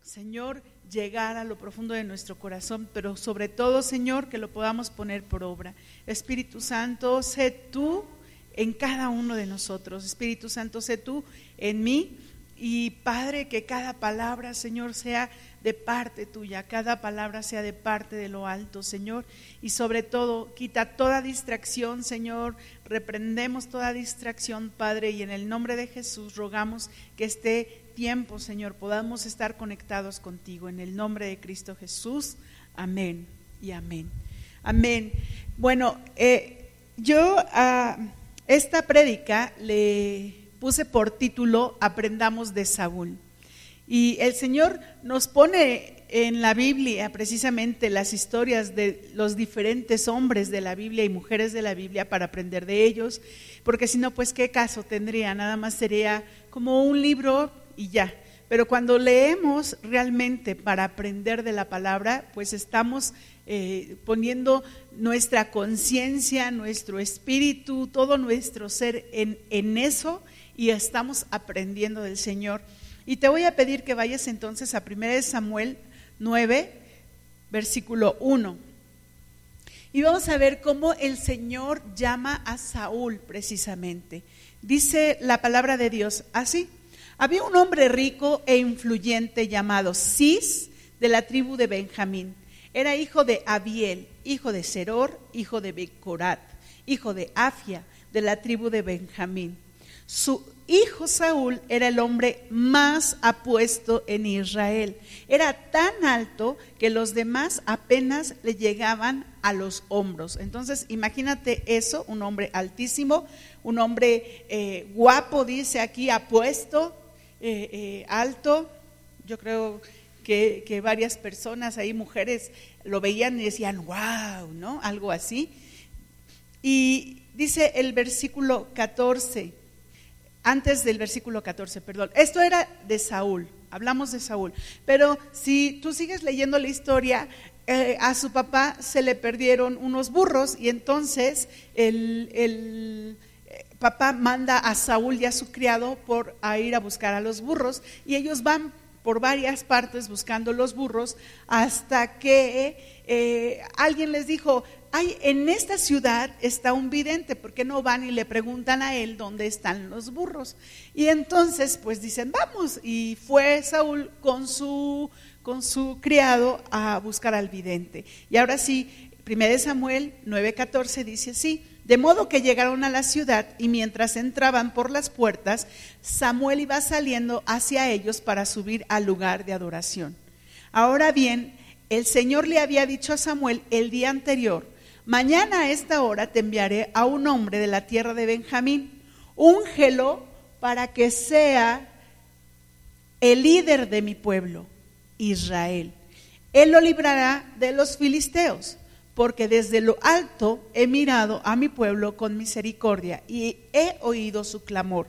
Señor, llegar a lo profundo de nuestro corazón, pero sobre todo, Señor, que lo podamos poner por obra. Espíritu Santo, sé tú en cada uno de nosotros. Espíritu Santo, sé tú en mí. Y Padre, que cada palabra, Señor, sea de parte tuya, cada palabra sea de parte de lo alto, Señor. Y sobre todo, quita toda distracción, Señor. Reprendemos toda distracción, Padre, y en el nombre de Jesús rogamos que este tiempo, Señor, podamos estar conectados contigo. En el nombre de Cristo Jesús. Amén y amén. Amén. Bueno, eh, yo a esta prédica le puse por título Aprendamos de Saúl. Y el Señor nos pone en la Biblia precisamente las historias de los diferentes hombres de la Biblia y mujeres de la Biblia para aprender de ellos, porque si no, pues qué caso tendría, nada más sería como un libro y ya. Pero cuando leemos realmente para aprender de la palabra, pues estamos eh, poniendo nuestra conciencia, nuestro espíritu, todo nuestro ser en, en eso y estamos aprendiendo del Señor. Y te voy a pedir que vayas entonces a 1 Samuel 9, versículo 1. Y vamos a ver cómo el Señor llama a Saúl precisamente. Dice la palabra de Dios así. Había un hombre rico e influyente llamado Cis de la tribu de Benjamín. Era hijo de Abiel, hijo de Seror, hijo de Becorat, hijo de Afia, de la tribu de Benjamín. Su hijo Saúl era el hombre más apuesto en Israel. Era tan alto que los demás apenas le llegaban a los hombros. Entonces, imagínate eso, un hombre altísimo, un hombre eh, guapo, dice aquí, apuesto, eh, eh, alto. Yo creo que, que, varias personas ahí, mujeres, lo veían y decían, wow, ¿no? Algo así. Y dice el versículo 14 antes del versículo 14, perdón. Esto era de Saúl, hablamos de Saúl. Pero si tú sigues leyendo la historia, eh, a su papá se le perdieron unos burros y entonces el, el papá manda a Saúl y a su criado por a ir a buscar a los burros y ellos van por varias partes buscando los burros hasta que eh, alguien les dijo, Ay, en esta ciudad está un vidente, ¿por qué no van y le preguntan a él dónde están los burros? Y entonces, pues dicen, vamos. Y fue Saúl con su, con su criado a buscar al vidente. Y ahora sí, 1 Samuel 9:14 dice así, de modo que llegaron a la ciudad y mientras entraban por las puertas, Samuel iba saliendo hacia ellos para subir al lugar de adoración. Ahora bien, el Señor le había dicho a Samuel el día anterior, mañana a esta hora te enviaré a un hombre de la tierra de Benjamín, úngelo para que sea el líder de mi pueblo, Israel. Él lo librará de los filisteos, porque desde lo alto he mirado a mi pueblo con misericordia y he oído su clamor.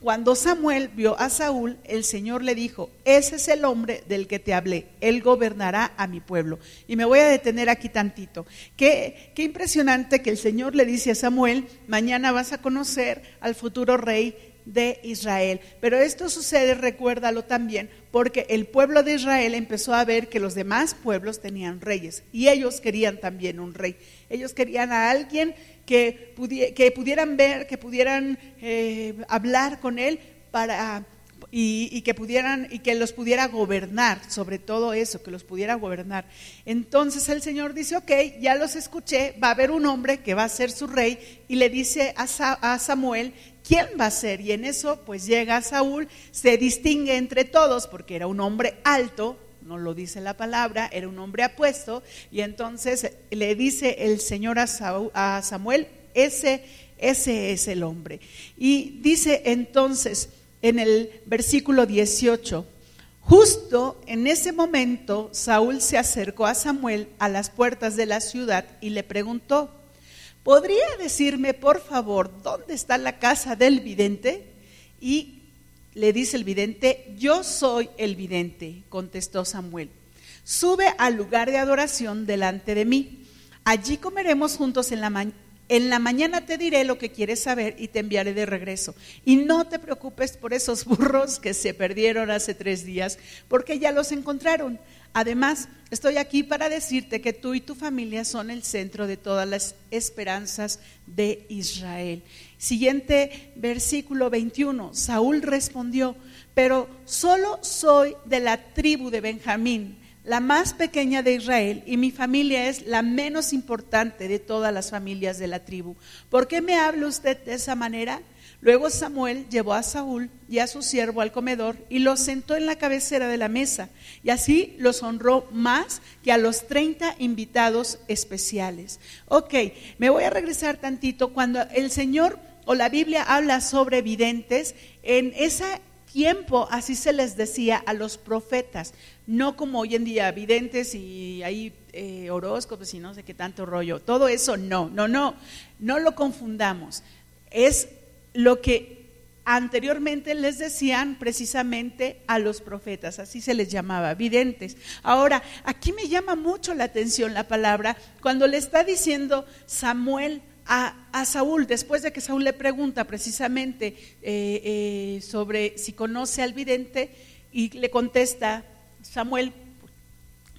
Cuando Samuel vio a Saúl, el Señor le dijo, ese es el hombre del que te hablé, él gobernará a mi pueblo. Y me voy a detener aquí tantito. Qué, qué impresionante que el Señor le dice a Samuel, mañana vas a conocer al futuro rey de Israel. Pero esto sucede, recuérdalo también, porque el pueblo de Israel empezó a ver que los demás pueblos tenían reyes y ellos querían también un rey. Ellos querían a alguien que, que pudieran ver, que pudieran eh, hablar con él para y, que pudieran y que los pudiera gobernar, sobre todo eso, que los pudiera gobernar. Entonces el Señor dice, ok, ya los escuché, va a haber un hombre que va a ser su rey y le dice a, a Samuel quién va a ser. Y en eso pues llega Saúl, se distingue entre todos porque era un hombre alto, no lo dice la palabra, era un hombre apuesto, y entonces le dice el Señor a, Samuel, ese, ese es el hombre. Y dice entonces en el versículo 18, justo en ese momento Saúl se acercó a Samuel a las puertas de la ciudad y le preguntó, ¿podría decirme por favor dónde está la casa del vidente? Y le dice el vidente, yo soy el vidente, contestó Samuel. Sube al lugar de adoración delante de mí. Allí comeremos juntos en la, En la mañana te diré lo que quieres saber y te enviaré de regreso. Y no te preocupes por esos burros que se perdieron hace tres días, porque ya los encontraron. Además, estoy aquí para decirte que tú y tu familia son el centro de todas las esperanzas de Israel. Siguiente versículo 21. Saúl respondió, pero solo soy de la tribu de Benjamín la más pequeña de Israel y mi familia es la menos importante de todas las familias de la tribu. ¿Por qué me habla usted de esa manera? Luego Samuel llevó a Saúl y a su siervo al comedor y los sentó en la cabecera de la mesa y así los honró más que a los 30 invitados especiales. Ok, me voy a regresar tantito cuando el Señor o la Biblia habla sobre videntes, en ese tiempo así se les decía a los profetas no como hoy en día, videntes y hay eh, horóscopos y no sé qué tanto rollo. Todo eso no, no, no, no lo confundamos. Es lo que anteriormente les decían precisamente a los profetas, así se les llamaba, videntes. Ahora, aquí me llama mucho la atención la palabra cuando le está diciendo Samuel a, Saúl, después de que Saúl le pregunta precisamente eh, eh, sobre si conoce al vidente y le contesta, Samuel,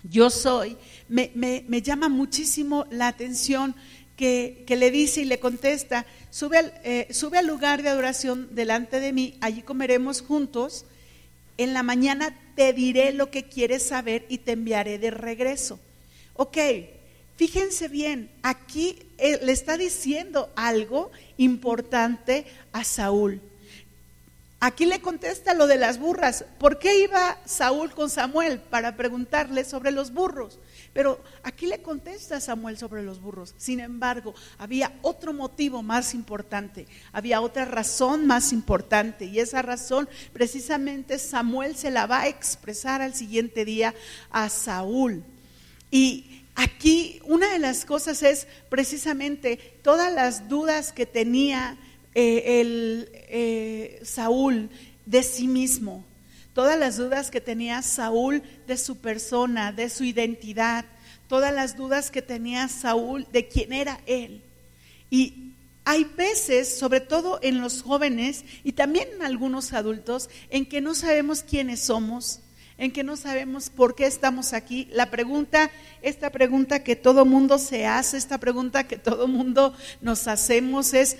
yo soy, me, llama muchísimo la atención que, le dice y le contesta, sube al, eh, sube al lugar de adoración delante de mí, allí comeremos juntos, en la mañana te diré lo que quieres saber y te enviaré de regreso. Ok, fíjense bien, aquí eh, le está diciendo algo importante a Saúl. Aquí le contesta lo de las burras. ¿Por qué iba Saúl con Samuel? Para preguntarle sobre los burros. Pero aquí le contesta Samuel sobre los burros. Sin embargo, había otro motivo más importante, había otra razón más importante. Y esa razón precisamente Samuel se la va a expresar al siguiente día a Saúl. Y aquí una de las cosas es precisamente todas las dudas que tenía eh, el, eh, Saúl de sí mismo, todas las dudas que tenía Saúl de su persona, de su identidad, todas las dudas que tenía Saúl de quién era él. Y hay veces, sobre todo en los jóvenes y también en algunos adultos, en que no sabemos quiénes somos, en que no sabemos por qué estamos aquí. La pregunta, esta pregunta que todo mundo se hace, esta pregunta que todo mundo nos hacemos es,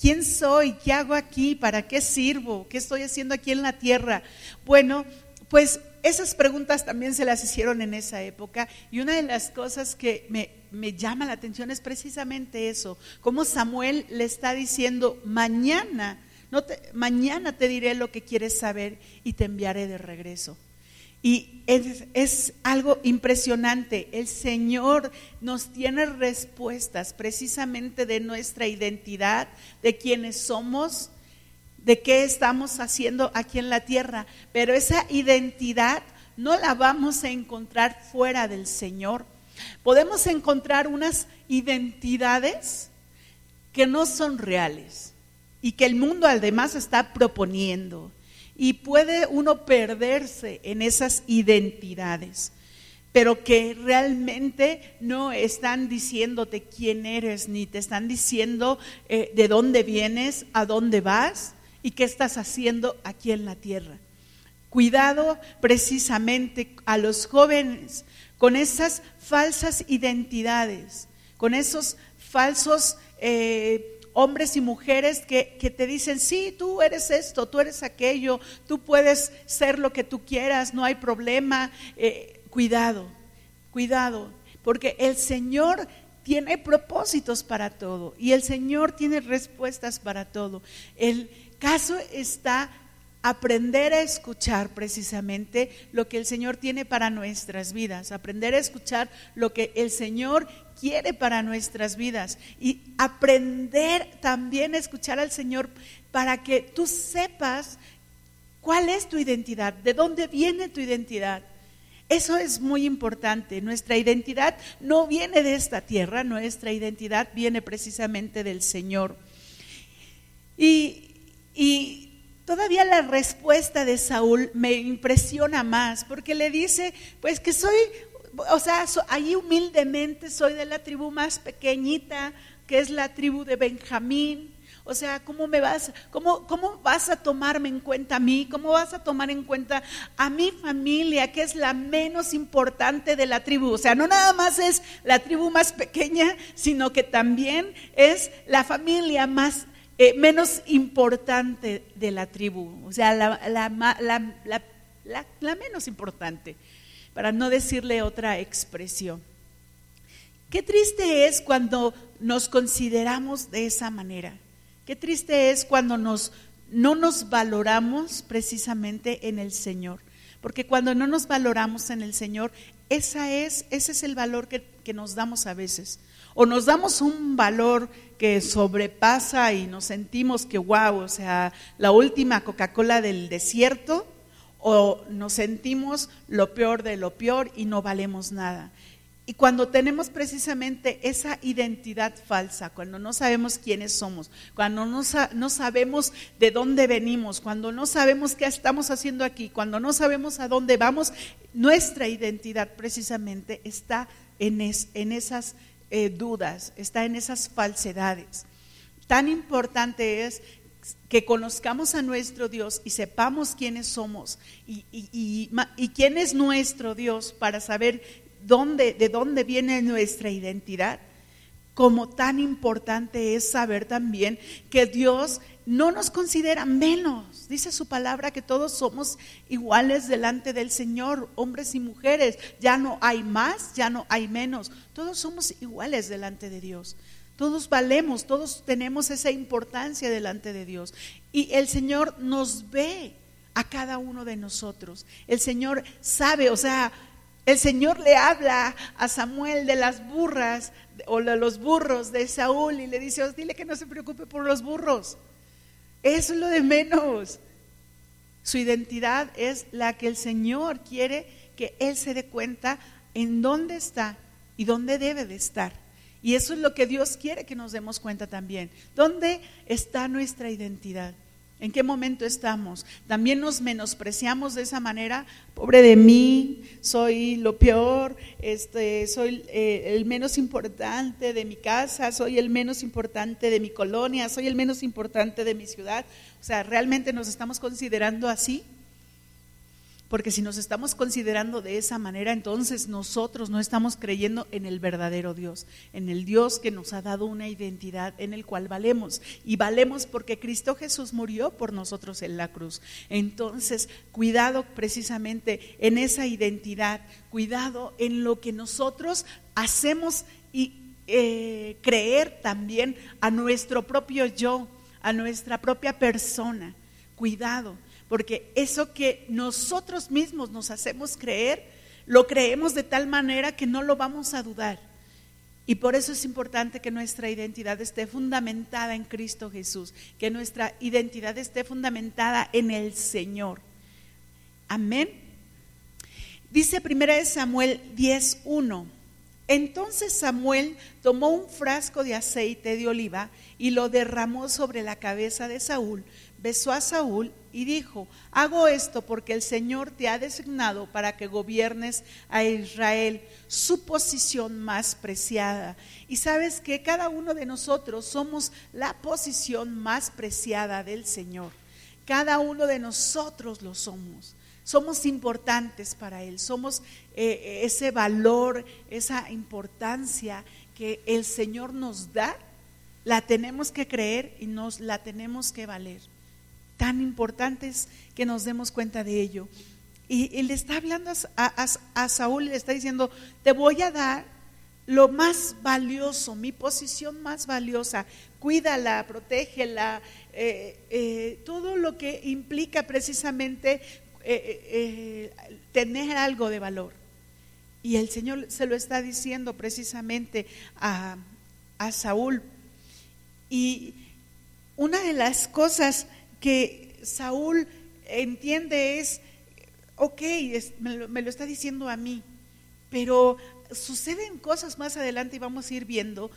¿Quién soy? ¿Qué hago aquí? ¿Para qué sirvo? ¿Qué estoy haciendo aquí en la tierra? Bueno, pues esas preguntas también se las hicieron en esa época y una de las cosas que me, llama la atención es precisamente eso, cómo Samuel le está diciendo, mañana, mañana te diré lo que quieres saber y te enviaré de regreso. Y es, algo impresionante. El Señor nos tiene respuestas precisamente de nuestra identidad, de quiénes somos, de qué estamos haciendo aquí en la tierra. Pero esa identidad no la vamos a encontrar fuera del Señor. Podemos encontrar unas identidades que no son reales y que el mundo además está proponiendo. Y puede uno perderse en esas identidades, pero que realmente no están diciéndote quién eres, ni te están diciendo eh, de dónde vienes, a dónde vas y qué estás haciendo aquí en la tierra. Cuidado precisamente a los jóvenes con esas falsas identidades, con esos falsos eh, hombres y mujeres que, te dicen, sí, tú eres esto, tú eres aquello, tú puedes ser lo que tú quieras, no hay problema. Eh, cuidado, cuidado, porque el Señor tiene propósitos para todo y el Señor tiene respuestas para todo. El caso está aprender a escuchar precisamente lo que el Señor tiene para nuestras vidas, aprender a escuchar lo que el Señor quiere para nuestras vidas y aprender también a escuchar al Señor para que tú sepas cuál es tu identidad, de dónde viene tu identidad. Eso es muy importante. Nuestra identidad no viene de esta tierra, nuestra identidad viene precisamente del Señor. Y, y Todavía la respuesta de Saúl me impresiona más, porque le dice, pues que soy, o sea, ahí humildemente soy de la tribu más pequeñita que es la tribu de Benjamín. O sea, ¿cómo me vas, cómo, cómo vas a tomarme en cuenta a mí? ¿Cómo vas a tomar en cuenta a mi familia, que es la menos importante de la tribu? O sea, no nada más es la tribu más pequeña, sino que también es la familia más eh, menos importante de la tribu. O sea, la, la menos importante, para no decirle otra expresión. Qué triste es cuando nos consideramos de esa manera. Qué triste es cuando nos, no nos valoramos precisamente en el Señor. Porque cuando no nos valoramos en el Señor, esa es, ese es el valor que, que nos damos a veces. O nos damos un valor que sobrepasa y nos sentimos que wow, o sea, la última Coca-Cola del desierto, o nos sentimos lo peor de lo peor y no valemos nada. Y cuando tenemos precisamente esa identidad falsa, cuando no sabemos quiénes somos, cuando no, no, sabemos de dónde venimos, cuando no sabemos qué estamos haciendo aquí, cuando no sabemos a dónde vamos, nuestra identidad precisamente está en, en esas eh, dudas, está en esas falsedades. Tan importante es que conozcamos a nuestro Dios y sepamos quiénes somos y, y, y quién es nuestro Dios para saber de dónde viene nuestra identidad, como tan importante es saber también que Dios no nos considera menos. Dice su palabra que todos somos iguales delante del Señor, hombres y mujeres. Ya no hay más, ya no hay menos. Todos somos iguales delante de Dios. Todos valemos, todos tenemos esa importancia delante de Dios. Y el Señor nos ve a cada uno de nosotros. El Señor sabe, o sea, el Señor le habla a Samuel de las burras o de los burros de Saúl y le dice, oh, dile que no se preocupe por los burros. Eso es lo de menos. Su identidad es la que el Señor quiere que Él se dé cuenta en dónde está y dónde debe de estar. Y eso es lo que Dios quiere que nos demos cuenta también. ¿Dónde está nuestra identidad? ¿En qué momento estamos? También nos menospreciamos de esa manera. Pobre de mí, soy lo peor, este, soy eh, el menos importante de mi casa, soy el menos importante de mi colonia, soy el menos importante de mi ciudad. O sea, ¿realmente nos estamos considerando así? Porque si nos estamos considerando de esa manera, entonces nosotros no estamos creyendo en el verdadero Dios, en el Dios que nos ha dado una identidad en el cual valemos. Y valemos porque Cristo Jesús murió por nosotros en la cruz. Entonces, cuidado precisamente en esa identidad, cuidado en lo que nosotros hacemos y eh, creer también a nuestro propio yo, a nuestra propia persona. Cuidado porque eso que nosotros mismos nos hacemos creer, lo creemos de tal manera que no lo vamos a dudar. Y por eso es importante que nuestra identidad esté fundamentada en Cristo Jesús, que nuestra identidad esté fundamentada en el Señor. Amén. Dice 1 Samuel 10:1. Entonces Samuel tomó un frasco de aceite de oliva y lo derramó sobre la cabeza de Saúl, besó a Saúl y dijo, hago esto porque el Señor te ha designado para que gobiernes a Israel, su posición más preciada. Y sabes que cada uno de nosotros somos la posición más preciada del Señor. Cada uno de nosotros lo somos. Somos importantes para Él, somos eh, ese valor, esa importancia que el Señor nos da, la tenemos que creer y nos la tenemos que valer tan importantes que nos demos cuenta de ello. Y, le está hablando a, Saúl, le está diciendo, te voy a dar lo más valioso, mi posición más valiosa, cuídala, protégela, eh, eh, todo lo que implica precisamente eh, tener algo de valor. Y el Señor se lo está diciendo precisamente a, a Saúl. Y una de las cosas que Saúl entiende es, ok, me, lo, está diciendo a mí, pero suceden cosas más adelante y vamos a ir viendo,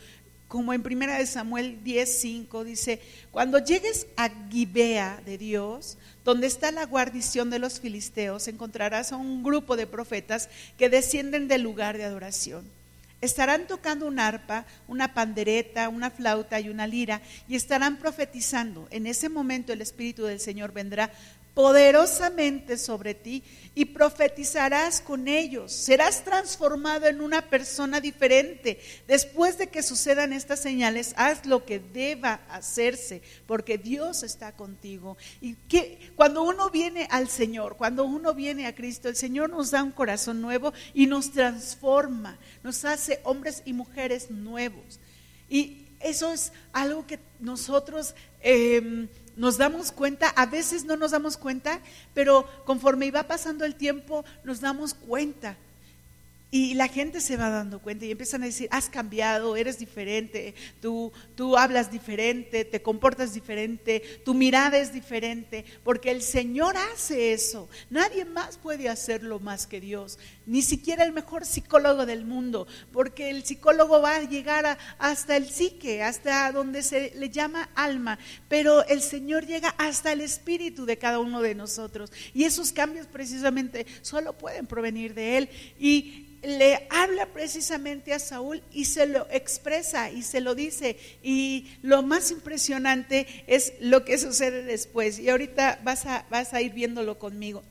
como en primera de Samuel 10:5 dice, cuando llegues a Gibea de Dios, donde está la guarnición de los filisteos, encontrarás a un grupo de profetas que descienden del lugar de adoración. Estarán tocando un arpa, una pandereta, una flauta y una lira y estarán profetizando. En ese momento el Espíritu del Señor vendrá poderosamente sobre ti y profetizarás con ellos. Serás transformado en una persona diferente. Después de que sucedan estas señales, haz lo que deba hacerse, porque Dios está contigo. Y que cuando uno viene al Señor, cuando uno viene a Cristo, el Señor nos da un corazón nuevo y nos transforma, nos hace hombres y mujeres nuevos. Y eso es algo que nosotros eh, nos damos cuenta, a veces no nos damos cuenta, pero conforme iba pasando el tiempo nos damos cuenta. Y la gente se va dando cuenta y empiezan a decir, has cambiado, eres diferente, tú, tú hablas diferente, te comportas diferente, tu mirada es diferente, porque el Señor hace eso. Nadie más puede hacerlo más que Dios, ni siquiera el mejor psicólogo del mundo, porque el psicólogo va a llegar hasta el psique, hasta donde se le llama alma, pero el Señor llega hasta el espíritu de cada uno de nosotros. Y esos cambios precisamente solo pueden provenir de Él. Y le habla precisamente a Saúl y se lo expresa y se lo dice. Y lo más impresionante es lo que sucede después. Y ahorita vas a, vas a ir viéndolo conmigo.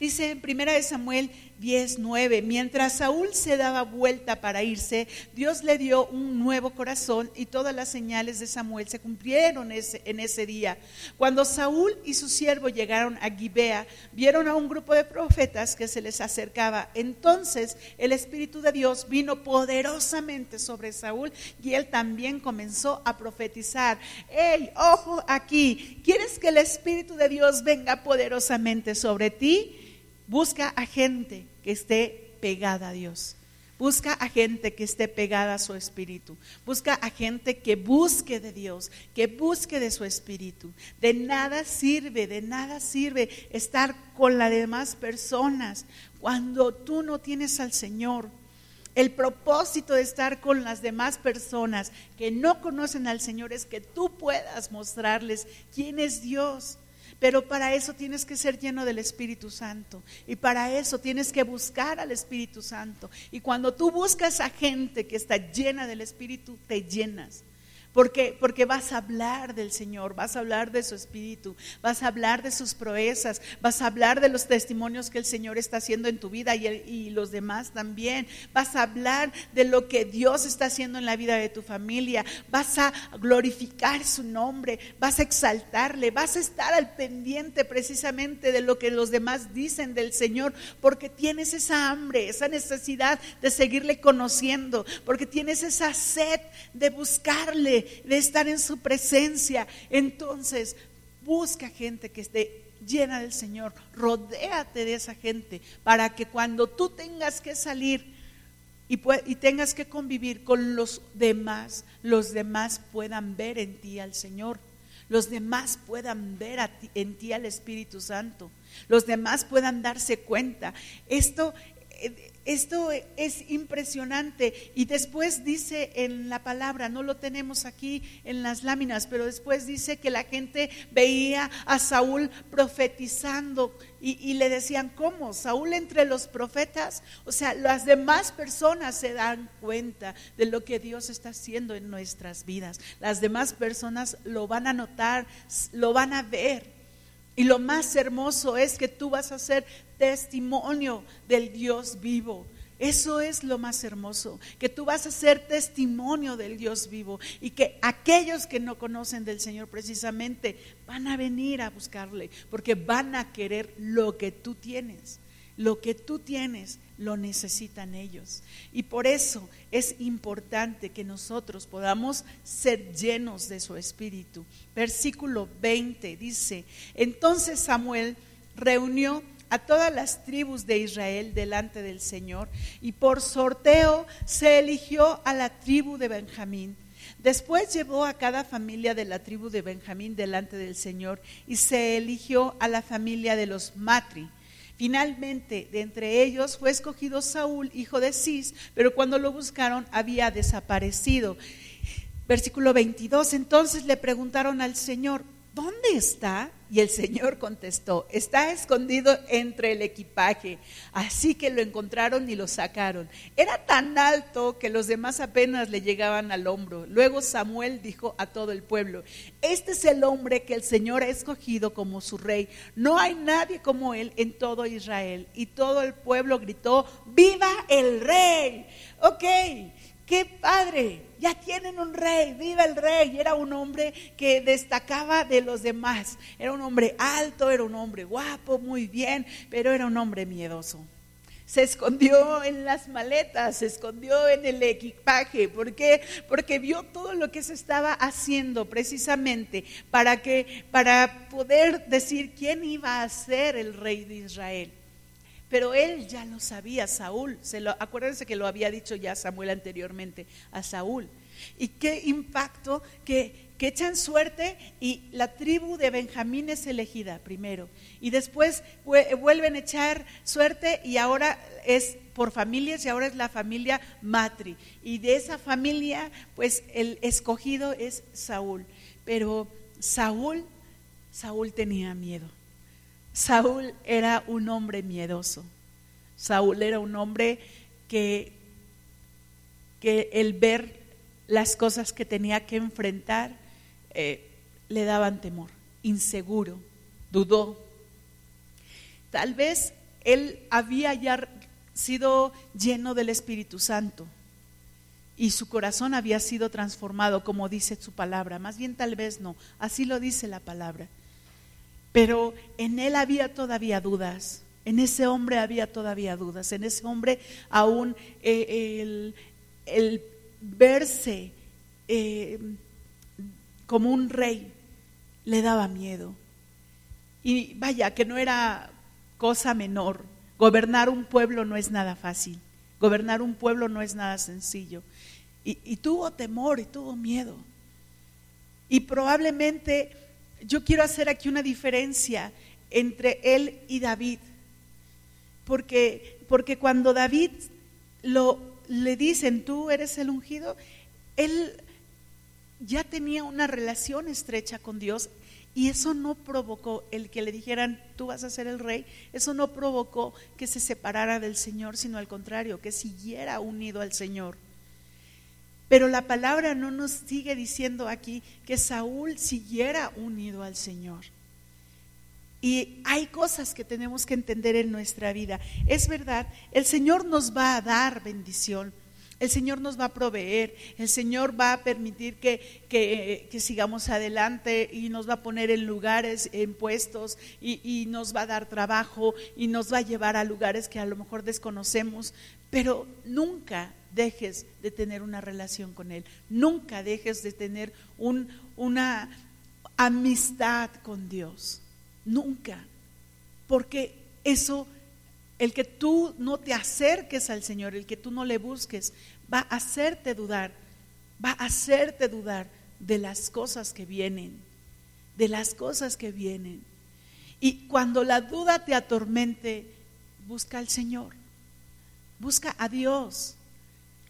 Dice en primera de Samuel 19, mientras Saúl se daba vuelta para irse, Dios le dio un nuevo corazón y todas las señales de Samuel se cumplieron en ese día. Cuando Saúl y su siervo llegaron a Gibea, vieron a un grupo de profetas que se les acercaba. Entonces el Espíritu de Dios vino poderosamente sobre Saúl y él también comenzó a profetizar. ¡Ey, ojo aquí! ¿Quieres que el Espíritu de Dios venga poderosamente sobre ti? Busca a gente que esté pegada a Dios. Busca a gente que esté pegada a su espíritu. Busca a gente que busque de Dios, que busque de su espíritu. De nada sirve, de nada sirve estar con las demás personas cuando tú no tienes al Señor. El propósito de estar con las demás personas que no conocen al Señor es que tú puedas mostrarles quién es Dios pero para eso tienes que ser lleno del Espíritu Santo. Y para eso tienes que buscar al Espíritu Santo. Y cuando tú buscas a gente que está llena del Espíritu, te llenas. Porque, porque vas a hablar del Señor, vas a hablar de su espíritu, vas a hablar de sus proezas, vas a hablar de los testimonios que el Señor está haciendo en tu vida y, y los demás también. Vas a hablar de lo que Dios está haciendo en la vida de tu familia. Vas a glorificar su nombre, vas a exaltarle, vas a estar al pendiente precisamente de lo que los demás dicen del Señor, porque tienes esa hambre, esa necesidad de seguirle conociendo, porque tienes esa sed de buscarle de, estar en su presencia. Entonces, busca gente que esté llena del Señor, rodéate de esa gente para que cuando tú tengas que salir y, y, tengas que convivir con los demás, los demás puedan ver en ti al Señor, los demás puedan ver en ti al Espíritu Santo, los demás puedan darse cuenta. Esto esto es impresionante. Y después dice en la palabra, no lo tenemos aquí en las láminas, pero después dice que la gente veía a Saúl profetizando y, le decían, ¿cómo? Saúl entre los profetas. O sea, las demás personas se dan cuenta de lo que Dios está haciendo en nuestras vidas. Las demás personas lo van a notar, lo van a ver. Y lo más hermoso es que tú vas a ser testimonio del Dios vivo. Eso es lo más hermoso, que tú vas a ser testimonio del Dios vivo y que aquellos que no conocen del Señor precisamente van a venir a buscarle porque van a querer lo que tú tienes. Lo que tú tienes lo necesitan ellos. Y por eso es importante que nosotros podamos ser llenos de su espíritu. Versículo 20 dice, entonces Samuel reunió a todas las tribus de Israel delante del Señor y por sorteo se eligió a la tribu de Benjamín. Después llevó a cada familia de la tribu de Benjamín delante del Señor y se eligió a la familia de los Matri Finalmente, de entre ellos fue escogido Saúl, hijo de Cis, pero cuando lo buscaron había desaparecido. Versículo 22, entonces le preguntaron al Señor, ¿dónde está? Y el Señor contestó, está escondido entre el equipaje. Así que lo encontraron y lo sacaron. Era tan alto que los demás apenas le llegaban al hombro. Luego Samuel dijo a todo el pueblo, este es el hombre que el Señor ha escogido como su rey. No hay nadie como él en todo Israel. Y todo el pueblo gritó, viva el rey. Ok, qué padre ya tienen un rey, viva el rey. Y era un hombre que destacaba de los demás. Era un hombre alto, era un hombre guapo, muy bien, pero era un hombre miedoso. Se escondió en las maletas, se escondió en el equipaje. ¿Por qué? Porque vio todo lo que se estaba haciendo precisamente para que para poder decir quién iba a ser el rey de Israel. Pero él ya lo sabía, Saúl. Acuérdense que lo había dicho ya Samuel anteriormente a Saúl. Y qué impacto que, que echan suerte y la tribu de Benjamín es elegida primero. Y después vuelven a echar suerte y ahora es por familias y ahora es la familia Matri. Y de esa familia, pues el escogido es Saúl. Pero Saúl, Saúl tenía miedo. Saúl era un hombre miedoso. Saúl era un hombre que, que el ver las cosas que tenía que enfrentar eh, le daban temor, inseguro, dudó. Tal vez él había ya sido lleno del Espíritu Santo y su corazón había sido transformado, como dice su palabra. Más bien tal vez no, así lo dice la palabra. Pero en él había todavía dudas, en ese hombre había todavía dudas, en ese hombre aún eh, el, verse eh, como un rey le daba miedo. Y vaya, que no era cosa menor. Gobernar un pueblo no es nada fácil. Gobernar un pueblo no es nada sencillo. Y tuvo temor y tuvo miedo. Y probablemente yo quiero hacer aquí una diferencia entre él y David. Porque, porque cuando David lo, le dicen, tú eres el ungido, él ya tenía una relación estrecha con Dios y eso no provocó el que le dijeran, tú vas a ser el rey, eso no provocó que se separara del Señor, sino al contrario, que siguiera unido al Señor. Pero la palabra no nos sigue diciendo aquí que Saúl siguiera unido al Señor. Y hay cosas que tenemos que entender en nuestra vida. Es verdad, el Señor nos va a dar bendición. El Señor nos va a proveer, el Señor va a permitir que, que, sigamos adelante y nos va a poner en lugares, en puestos y, y nos va a dar trabajo y nos va a llevar a lugares que a lo mejor desconocemos, pero nunca dejes de tener una relación con Él, nunca dejes de tener un, una amistad con Dios, nunca, porque eso, el que tú no te acerques al Señor, el que tú no le busques, va a hacerte dudar, va a hacerte dudar de las cosas que vienen, de las cosas que vienen. Y cuando la duda te atormente, busca al Señor, busca a Dios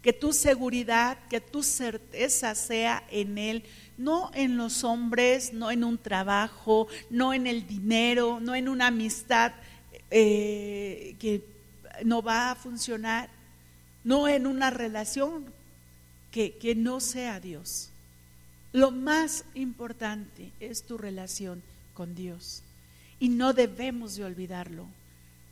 que tu seguridad, que tu certeza sea en Él, no en los hombres, no en un trabajo, no en el dinero, no en una amistad eh, que no va a funcionar, no en una relación que, que no sea Dios. Lo más importante es tu relación con Dios y no debemos de olvidarlo,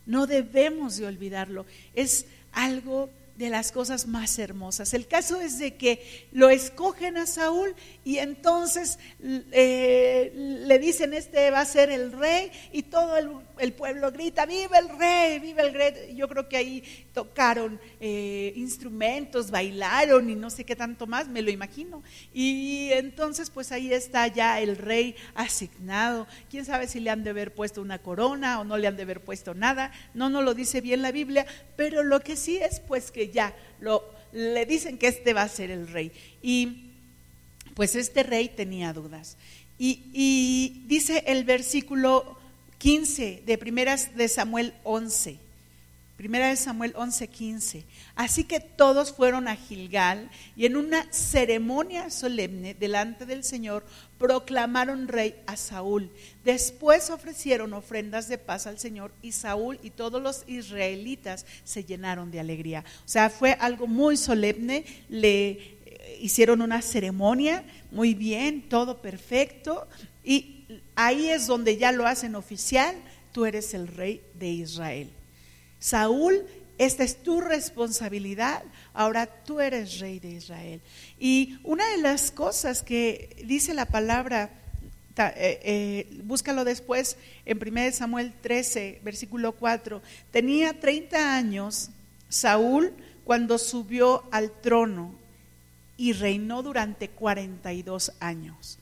no debemos de olvidarlo. Es algo de las cosas más hermosas. El caso es de que lo escogen a Saúl y entonces eh, le dicen, este va a ser el rey y todo el, pueblo grita, viva el rey, viva el rey. Yo creo que ahí tocaron eh, instrumentos, bailaron y no sé qué tanto más, me lo imagino. Y entonces pues ahí está ya el rey asignado. ¿Quién sabe si le han de haber puesto una corona o no le han de haber puesto nada? No, no lo dice bien la Biblia, pero lo que sí es pues que ya le dicen que este va a ser el rey. Y pues este rey tenía dudas. Y, y dice el versículo 15 de primeras de Samuel 11. Primera de Samuel 11:15. Así que todos fueron a Gilgal y en una ceremonia solemne delante del Señor proclamaron rey a Saúl. Después ofrecieron ofrendas de paz al Señor y Saúl y todos los israelitas se llenaron de alegría. O sea, fue algo muy solemne, le eh, hicieron una ceremonia, muy bien, todo perfecto y ahí es donde ya lo hacen oficial, tú eres el rey de Israel. Saúl, esta es tu responsabilidad, ahora tú eres rey de Israel. Y una de las cosas que dice la palabra, eh, eh, búscalo después en 1 Samuel 13, versículo 4, tenía 30 años Saúl cuando subió al trono y reinó durante 42 años.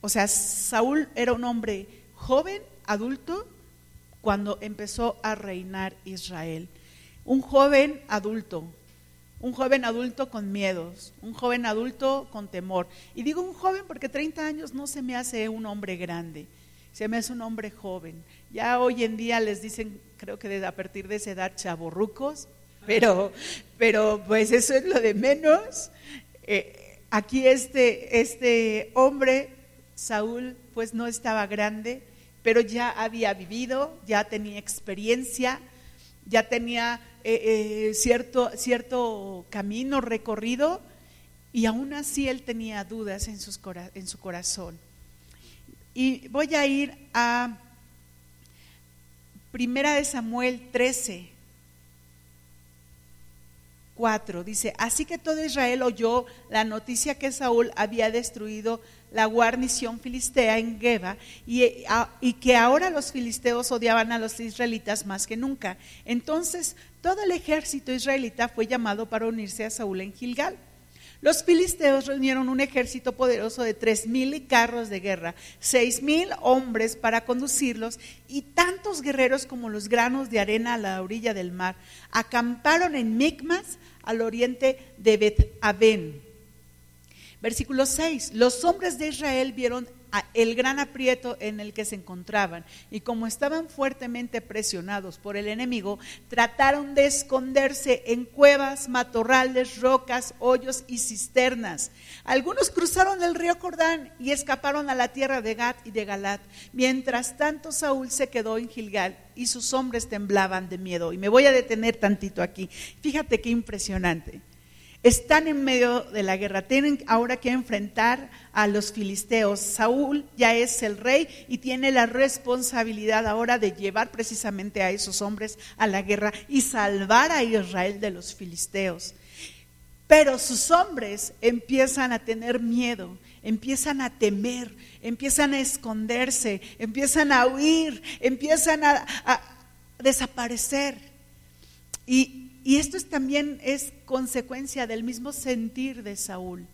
O sea, Saúl era un hombre joven, adulto, cuando empezó a reinar Israel. Un joven adulto, un joven adulto con miedos, un joven adulto con temor. Y digo un joven porque 30 años no se me hace un hombre grande, se me hace un hombre joven. Ya hoy en día les dicen, creo que a partir de esa edad, chaborrucos, pero, pero pues eso es lo de menos. Eh, aquí este, este hombre Saúl pues no estaba grande, pero ya había vivido, ya tenía experiencia, ya tenía eh, eh, cierto, cierto camino recorrido y aún así él tenía dudas en, sus, en su corazón. Y voy a ir a Primera de Samuel 13, 4. Dice, así que todo Israel oyó la noticia que Saúl había destruido la guarnición filistea en Geba y, y, que ahora los filisteos odiaban a los israelitas más que nunca. Entonces todo el ejército israelita fue llamado para unirse a Saúl en Gilgal. Los filisteos reunieron un ejército poderoso de tres mil carros de guerra, seis mil hombres para conducirlos y tantos guerreros como los granos de arena a la orilla del mar. Acamparon en Micmas, al oriente de Bet-Aben. Versículo 6. Los hombres de Israel vieron el gran aprieto en el que se encontraban y como estaban fuertemente presionados por el enemigo, trataron de esconderse en cuevas, matorrales, rocas, hoyos y cisternas. Algunos cruzaron el río Jordán y escaparon a la tierra de Gad y de Galat. Mientras tanto Saúl se quedó en Gilgal y sus hombres temblaban de miedo. Y me voy a detener tantito aquí. Fíjate qué impresionante están en medio de la guerra, tienen ahora que enfrentar a los filisteos. Saúl ya es el rey y tiene la responsabilidad ahora de llevar precisamente a esos hombres a la guerra y salvar a Israel de los filisteos. Pero sus hombres empiezan a tener miedo, empiezan a temer, empiezan a esconderse, empiezan a huir, empiezan a, desaparecer. Y y esto es, también es consecuencia del mismo sentir de Saúl,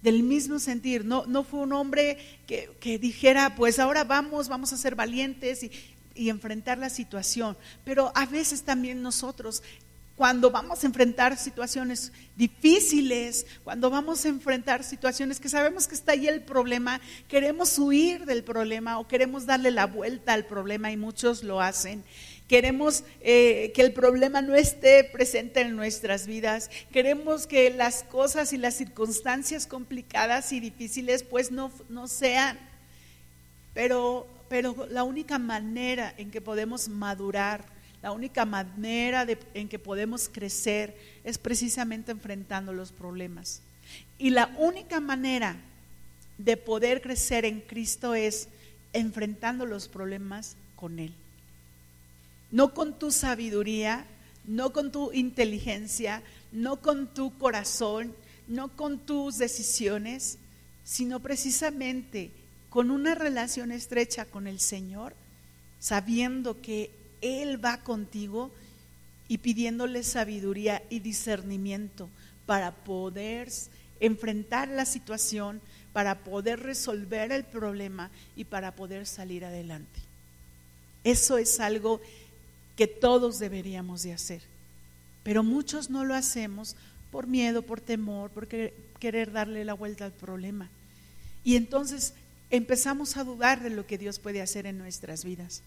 del mismo sentir. No, no fue un hombre que, dijera, pues ahora vamos, vamos a ser valientes y, y enfrentar la situación. Pero a veces también nosotros cuando vamos a enfrentar situaciones difíciles, cuando vamos a enfrentar situaciones que sabemos que está ahí el problema, queremos huir del problema o queremos darle la vuelta al problema y muchos lo hacen. Queremos eh, que el problema no esté presente en nuestras vidas. Queremos que las cosas y las circunstancias complicadas y difíciles pues no, no sean. Pero, pero la única manera en que podemos madurar, la única manera en que podemos crecer es precisamente enfrentando los problemas. Y la única manera de poder crecer en Cristo es enfrentando los problemas con Él no con tu sabiduría, no con tu inteligencia, no con tu corazón, no con tus decisiones, sino precisamente con una relación estrecha con el Señor, sabiendo que Él va contigo y pidiéndole sabiduría y discernimiento para poder enfrentar la situación, para poder resolver el problema y para poder salir adelante. Eso es algo que todos deberíamos de hacer. Pero muchos no lo hacemos por miedo, por temor, por querer darle la vuelta al problema. Y entonces empezamos a dudar de lo que Dios puede hacer en nuestras vidas.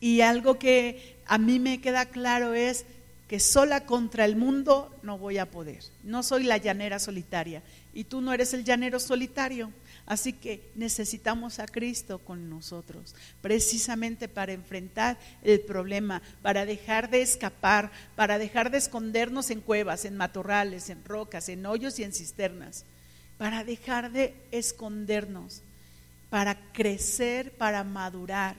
Y algo que a mí me queda claro es que sola contra el mundo no voy a poder. No soy la llanera solitaria y tú no eres el llanero solitario. Así que necesitamos a Cristo con nosotros, precisamente para enfrentar el problema, para dejar de escapar, para dejar de escondernos en cuevas, en matorrales, en rocas, en hoyos y en cisternas, para dejar de escondernos, para crecer, para madurar,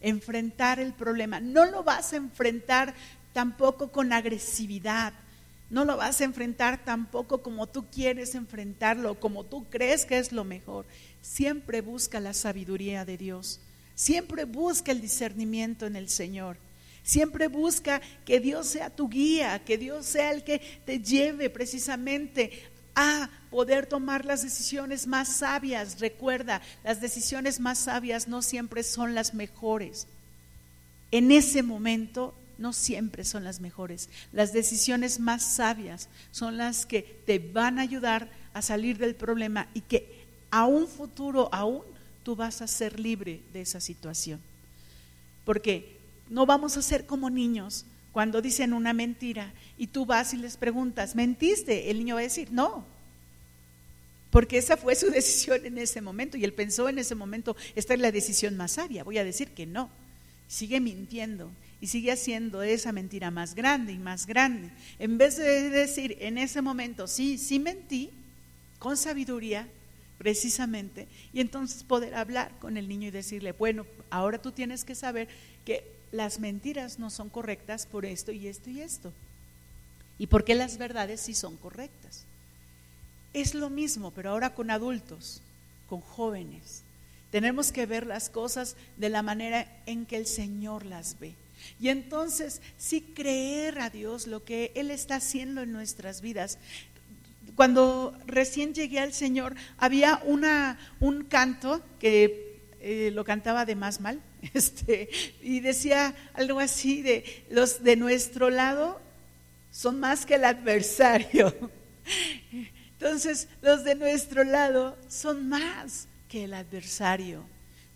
enfrentar el problema. No lo vas a enfrentar tampoco con agresividad, no lo vas a enfrentar tampoco como tú quieres enfrentarlo, como tú crees que es lo mejor. Siempre busca la sabiduría de Dios. Siempre busca el discernimiento en el Señor. Siempre busca que Dios sea tu guía, que Dios sea el que te lleve precisamente a poder tomar las decisiones más sabias. Recuerda, las decisiones más sabias no siempre son las mejores. En ese momento no siempre son las mejores. Las decisiones más sabias son las que te van a ayudar a salir del problema y que a un futuro aún tú vas a ser libre de esa situación. Porque no vamos a ser como niños cuando dicen una mentira y tú vas y les preguntas, ¿mentiste? El niño va a decir, no. Porque esa fue su decisión en ese momento y él pensó en ese momento, esta es la decisión más sabia, voy a decir que no. Sigue mintiendo y sigue haciendo esa mentira más grande y más grande. En vez de decir en ese momento, sí, sí mentí, con sabiduría, precisamente, y entonces poder hablar con el niño y decirle, bueno, ahora tú tienes que saber que las mentiras no son correctas por esto y esto y esto. Y por qué las verdades sí son correctas. Es lo mismo, pero ahora con adultos, con jóvenes. Tenemos que ver las cosas de la manera en que el Señor las ve. Y entonces sí creer a Dios lo que Él está haciendo en nuestras vidas. Cuando recién llegué al Señor, había una, un canto que eh, lo cantaba de más mal, este, y decía algo así de los de nuestro lado son más que el adversario. Entonces, los de nuestro lado son más que el adversario.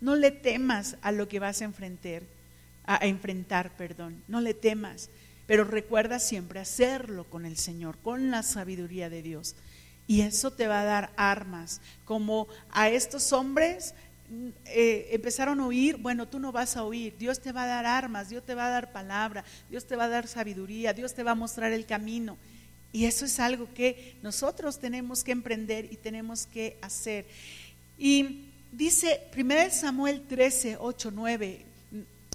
No le temas a lo que vas a enfrentar a enfrentar, perdón. No le temas, pero recuerda siempre hacerlo con el Señor, con la sabiduría de Dios. Y eso te va a dar armas, como a estos hombres eh, empezaron a oír, bueno, tú no vas a oír, Dios te va a dar armas, Dios te va a dar palabra, Dios te va a dar sabiduría, Dios te va a mostrar el camino. Y eso es algo que nosotros tenemos que emprender y tenemos que hacer. Y dice 1 Samuel 13, 8, 9,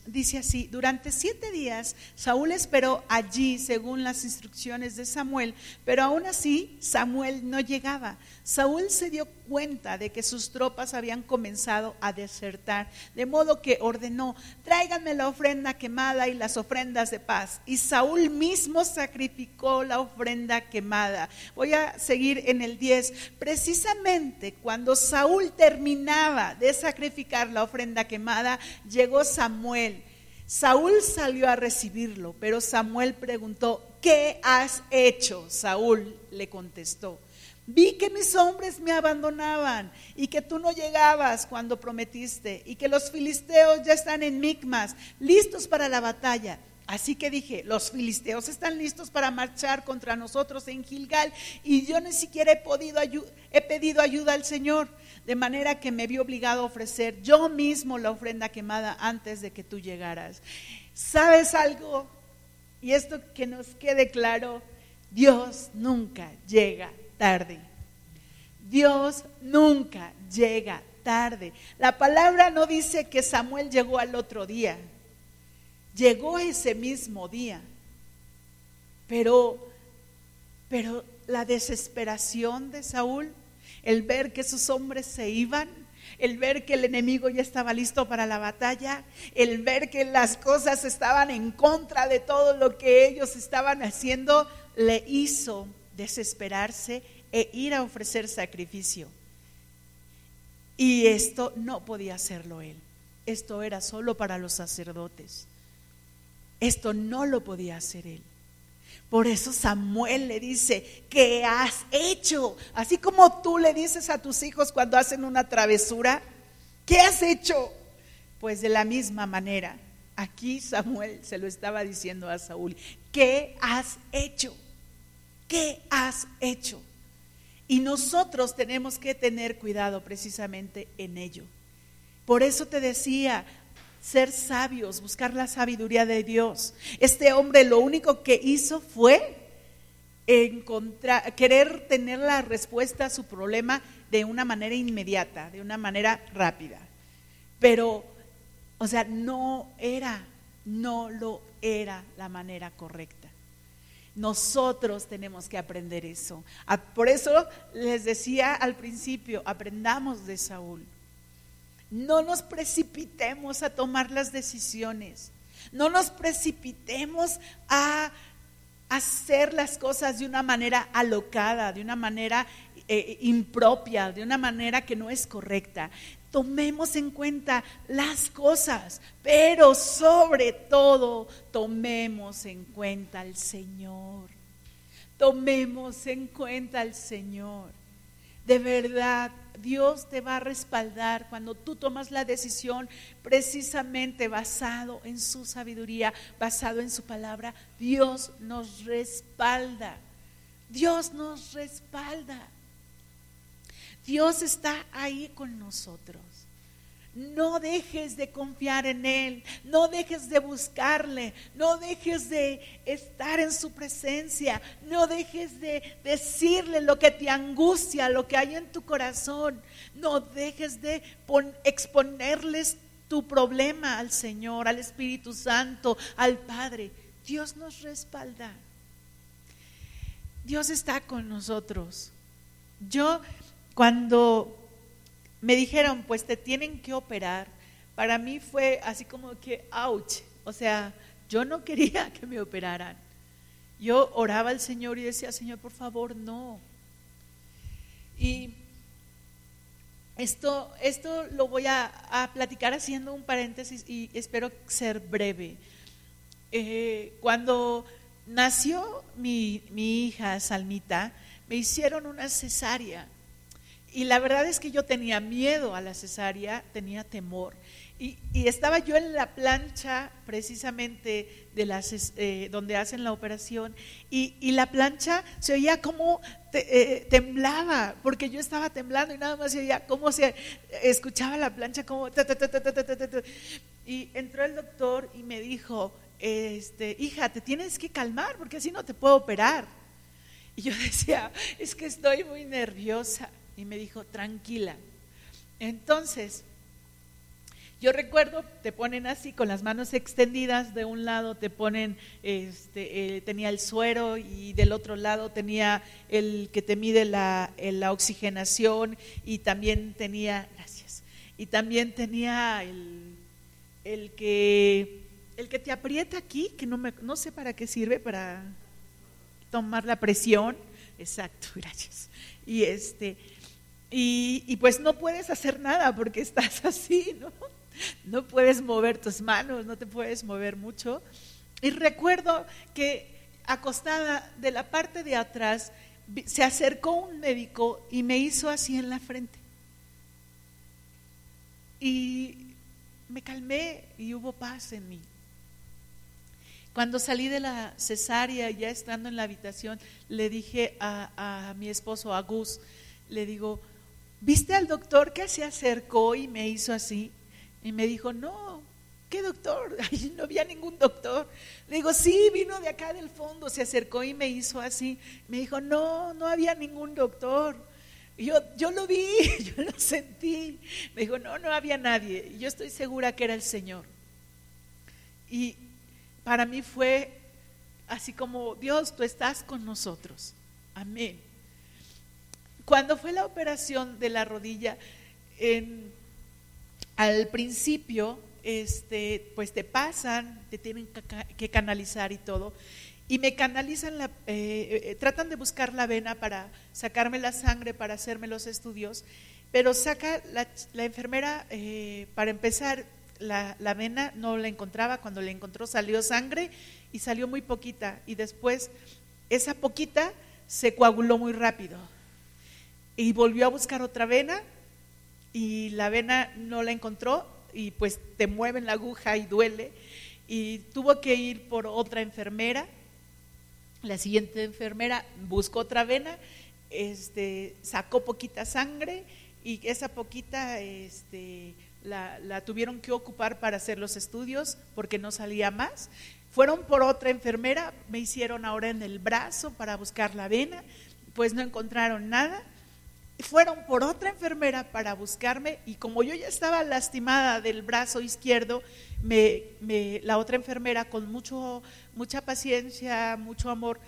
dice así, durante siete días Saúl esperó allí según las instrucciones de Samuel, pero aún así Samuel no llegaba. Saúl se dio cuenta de que sus tropas habían comenzado a desertar, de modo que ordenó, tráiganme la ofrenda quemada y las ofrendas de paz. Y Saúl mismo sacrificó la ofrenda quemada. Voy a seguir en el 10. Precisamente cuando Saúl terminaba de sacrificar la ofrenda quemada, llegó Samuel. Saúl salió a recibirlo, pero Samuel preguntó, ¿qué has hecho? Saúl le contestó Vi que mis hombres me abandonaban y que tú no llegabas cuando prometiste y que los filisteos ya están en Micmas, listos para la batalla. Así que dije, los filisteos están listos para marchar contra nosotros en Gilgal y yo ni siquiera he, podido he pedido ayuda al Señor, de manera que me vi obligado a ofrecer yo mismo la ofrenda quemada antes de que tú llegaras. ¿Sabes algo? Y esto que nos quede claro, Dios nunca llega tarde. Dios nunca llega tarde. La palabra no dice que Samuel llegó al otro día. Llegó ese mismo día. Pero pero la desesperación de Saúl, el ver que sus hombres se iban, el ver que el enemigo ya estaba listo para la batalla, el ver que las cosas estaban en contra de todo lo que ellos estaban haciendo, le hizo desesperarse e ir a ofrecer sacrificio. Y esto no podía hacerlo él. Esto era solo para los sacerdotes. Esto no lo podía hacer él. Por eso Samuel le dice, ¿qué has hecho? Así como tú le dices a tus hijos cuando hacen una travesura, ¿qué has hecho? Pues de la misma manera, Aquí Samuel se lo estaba diciendo a Saúl, ¿qué has hecho? ¿Qué has hecho? Y nosotros tenemos que tener cuidado precisamente en ello. Por eso te decía, ser sabios, buscar la sabiduría de Dios. Este hombre lo único que hizo fue encontrar, querer tener la respuesta a su problema de una manera inmediata, de una manera rápida. Pero, o sea, no era, no lo era la manera correcta. Nosotros tenemos que aprender eso. Por eso les decía al principio, aprendamos de Saúl. No nos precipitemos a tomar las decisiones. No nos precipitemos a hacer las cosas de una manera alocada, de una manera eh, impropia, de una manera que no es correcta. Tomemos en cuenta las cosas, pero sobre todo tomemos en cuenta al Señor. Tomemos en cuenta al Señor. De verdad, Dios te va a respaldar cuando tú tomas la decisión precisamente basado en su sabiduría, basado en su palabra. Dios nos respalda. Dios nos respalda. Dios está ahí con nosotros. No dejes de confiar en Él, no dejes de buscarle, no dejes de estar en su presencia, no dejes de decirle lo que te angustia, lo que hay en tu corazón, no dejes de exponerles tu problema al Señor, al Espíritu Santo, al Padre. Dios nos respalda. Dios está con nosotros. Yo cuando me dijeron, pues te tienen que operar, para mí fue así como que, ouch, o sea, yo no quería que me operaran. Yo oraba al Señor y decía, Señor, por favor, no. Y esto, esto lo voy a, platicar haciendo un paréntesis y espero ser breve. Eh, cuando nació mi, mi hija Salmita, me hicieron una cesárea y la verdad es que yo tenía miedo a la cesárea, tenía temor. Y, estaba yo en la plancha precisamente de las, eh, donde hacen la operación y, la plancha se oía como eh, temblaba, porque yo estaba temblando y nada más se oía cómo se escuchaba la plancha como... y entró el doctor y me dijo, este, hija, te tienes que calmar porque así no te puedo operar. Y yo decía, es que estoy muy nerviosa y me dijo, tranquila. Entonces, yo recuerdo, te ponen así con las manos extendidas, de un lado te ponen, este, eh, tenía el suero y del otro lado tenía el que te mide la, la, oxigenación y también tenía, gracias, y también tenía el, el, que, el que te aprieta aquí, que no, me, no sé para qué sirve, para tomar la presión, exacto, gracias. Y este, y, pues no puedes hacer nada porque estás así, ¿no? No puedes mover tus manos, no te puedes mover mucho. Y recuerdo que acostada de la parte de atrás se acercó un médico y me hizo así en la frente. Y me calmé y hubo paz en mí. Cuando salí de la cesárea, ya estando en la habitación, le dije a, a mi esposo, a Gus, le digo, ¿viste al doctor que se acercó y me hizo así? Y me dijo, no, ¿qué doctor? no había ningún doctor. Le digo, sí, vino de acá del fondo, se acercó y me hizo así. Me dijo, no, no había ningún doctor. Yo, yo lo vi, yo lo sentí. Me dijo, no, no había nadie. Y yo estoy segura que era el Señor. Y para mí fue así como, Dios, tú estás con nosotros. Amén. Cuando fue la operación de la rodilla, al principio, este, pues te pasan, te tienen que canalizar y todo, y me canalizan, la, eh, eh, tratan de buscar la vena para sacarme la sangre, para hacerme los estudios, pero saca la, enfermera, eh, para empezar, la, la, vena no la encontraba, cuando la encontró salió sangre y salió muy poquita, y después esa poquita se coaguló muy rápido y volvió a buscar otra vena y la vena no la encontró y pues te mueven la aguja y duele. y tuvo que ir por otra enfermera. La siguiente enfermera buscó otra vena, este, sacó poquita sangre y esa poquita este, la, la tuvieron que ocupar para hacer los estudios porque no salía más. Fueron por otra enfermera, me hicieron ahora en el brazo para buscar la vena, pues no encontraron nada. Fueron por otra enfermera para buscarme y como yo ya estaba lastimada del brazo izquierdo, me, la otra enfermera con mucho, mucha paciencia, mucho amor,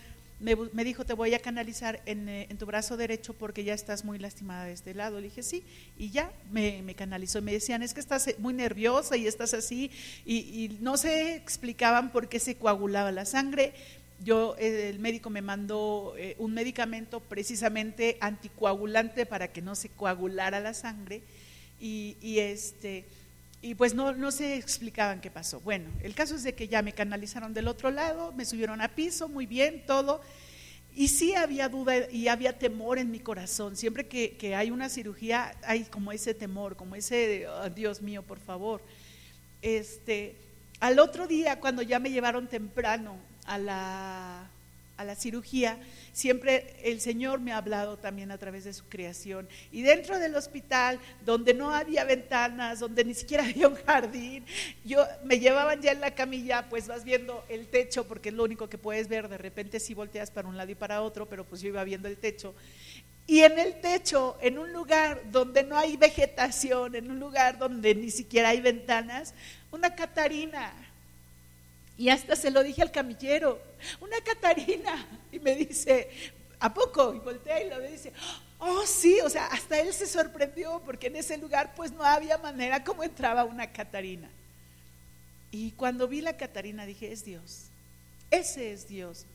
me, dijo, te voy a canalizar eh, en, tu brazo derecho porque ya estás muy lastimada de este lado. Le dije, sí, y ya me, canalizó. Me decían, es que estás eh, muy nerviosa y estás así, y, no se explicaban por qué se coagulaba la sangre. Yo, eh, el médico me mandó un medicamento precisamente anticoagulante para que no se coagulara la sangre, y, este y pues no, no se explicaban qué pasó. Bueno, el caso es de que ya me canalizaron del otro lado, me subieron a piso, muy bien, todo. Y sí había duda y había temor en mi corazón. Siempre que, hay una cirugía hay como ese temor, como ese, oh, Dios mío, por favor. Este, al otro día, cuando ya me llevaron temprano a la, a la cirugía, siempre el Señor me ha hablado también a través de su creación. Y dentro del hospital, donde no había ventanas, donde ni siquiera había un jardín, yo me llevaban ya en la camilla, pues vas viendo el techo, porque es lo único que puedes ver. De repente si volteas para un lado y para otro, pero pues yo iba viendo el techo. Y en el techo, en un lugar donde no hay vegetación, en un lugar donde ni siquiera hay ventanas, una Catarina y hasta se lo dije al camillero, una Catarina. Y me dice, ¿a poco? Y voltea y lo dice, oh sí, o sea, hasta él se sorprendió porque en ese lugar pues no había manera como entraba una Catarina. Y cuando vi la Catarina dije, es Dios, ese es Dios.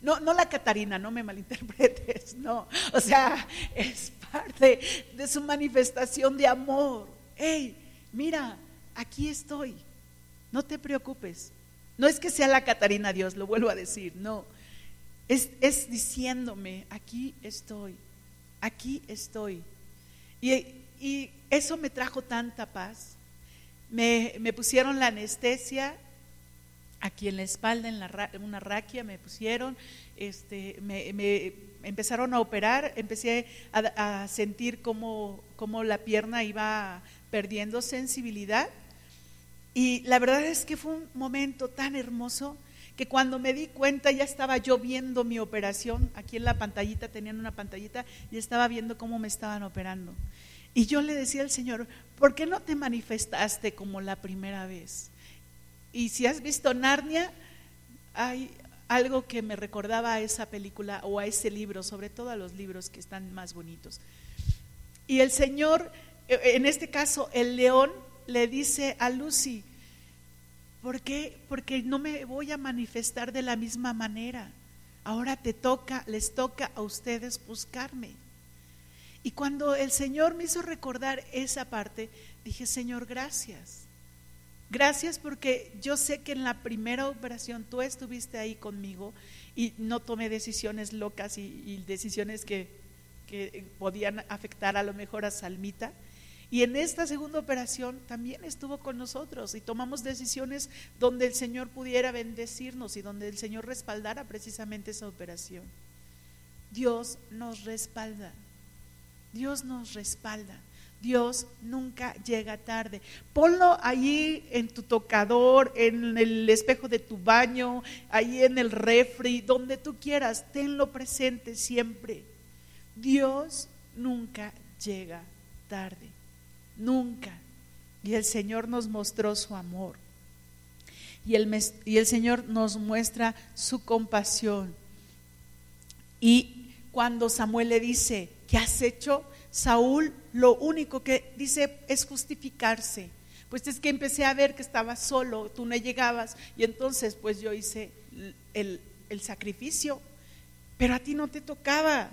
No, no la Catarina, no me malinterpretes, no. O sea, es parte de su manifestación de amor. Hey, mira, aquí estoy, no te preocupes, no es que sea la Catarina Dios, lo vuelvo a decir, no. Es, diciéndome, aquí estoy, aquí estoy. Y, eso me trajo tanta paz. Me, pusieron la anestesia aquí en la espalda, en la, una raquia me pusieron, este, me, empezaron a operar, empecé a, sentir como cómo la pierna iba perdiendo sensibilidad y la verdad es que fue un momento tan hermoso que cuando me di cuenta ya estaba yo viendo mi operación, aquí en la pantallita, tenían una pantallita, y estaba viendo cómo me estaban operando. Y yo le decía al Señor, ¿por qué no te manifestaste como la primera vez? Y si has visto Narnia, hay algo que me recordaba a esa película o a ese libro, sobre todo a los libros que están más bonitos. Y el Señor, en este caso, el león le dice a Lucy, ¿por qué? Porque no me voy a manifestar de la misma manera. Ahora te toca, les toca a ustedes buscarme. Y cuando el Señor me hizo recordar esa parte, dije, Señor, gracias. Gracias porque yo sé que en la primera operación tú estuviste ahí conmigo y no tomé decisiones locas y, decisiones que, que podían afectar a lo mejor a Salmita y en esta segunda operación también estuvo con nosotros y tomamos decisiones donde el Señor pudiera bendecirnos y donde el Señor respaldara precisamente esa operación. Dios nos respalda. Dios nos respalda. Dios nunca llega tarde. Ponlo allí en tu tocador, en el espejo de tu baño, ahí en el refri, donde tú quieras. Tenlo presente siempre. Dios nunca llega tarde nunca. Y el Señor nos mostró su amor. Y el, y el Señor nos muestra su compasión. Y cuando Samuel le dice, ¿qué has hecho? Saúl lo único que dice es justificarse. Pues es que empecé a ver que estaba solo, tú no llegabas y entonces pues yo hice el, el sacrificio, pero a ti no te tocaba.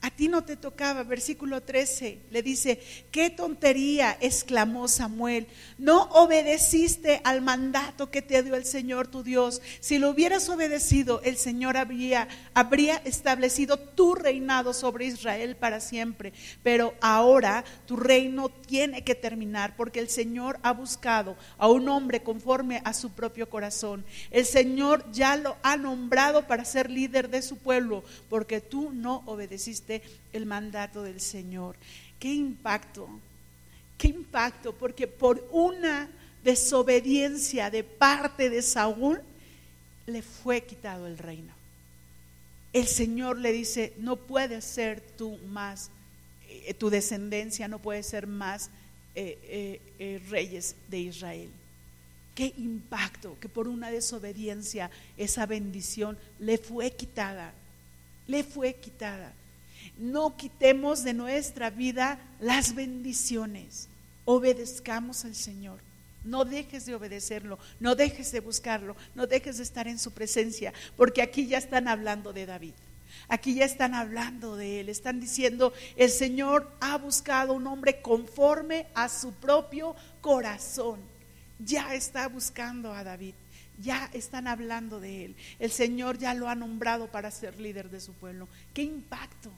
A ti no te tocaba, versículo 13, le dice, qué tontería, exclamó Samuel, no obedeciste al mandato que te dio el Señor tu Dios. Si lo hubieras obedecido, el Señor habría, habría establecido tu reinado sobre Israel para siempre. Pero ahora tu reino tiene que terminar porque el Señor ha buscado a un hombre conforme a su propio corazón. El Señor ya lo ha nombrado para ser líder de su pueblo porque tú no obedeciste el mandato del Señor. Qué impacto, qué impacto, porque por una desobediencia de parte de Saúl le fue quitado el reino. El Señor le dice, no puedes ser tú más, eh, tu descendencia no puede ser más eh, eh, reyes de Israel. Qué impacto que por una desobediencia esa bendición le fue quitada, le fue quitada no quitemos de nuestra vida las bendiciones. Obedezcamos al Señor. No dejes de obedecerlo, no dejes de buscarlo, no dejes de estar en su presencia, porque aquí ya están hablando de David. Aquí ya están hablando de él, están diciendo, el Señor ha buscado un hombre conforme a su propio corazón. Ya está buscando a David, ya están hablando de él. El Señor ya lo ha nombrado para ser líder de su pueblo. ¿Qué impacto?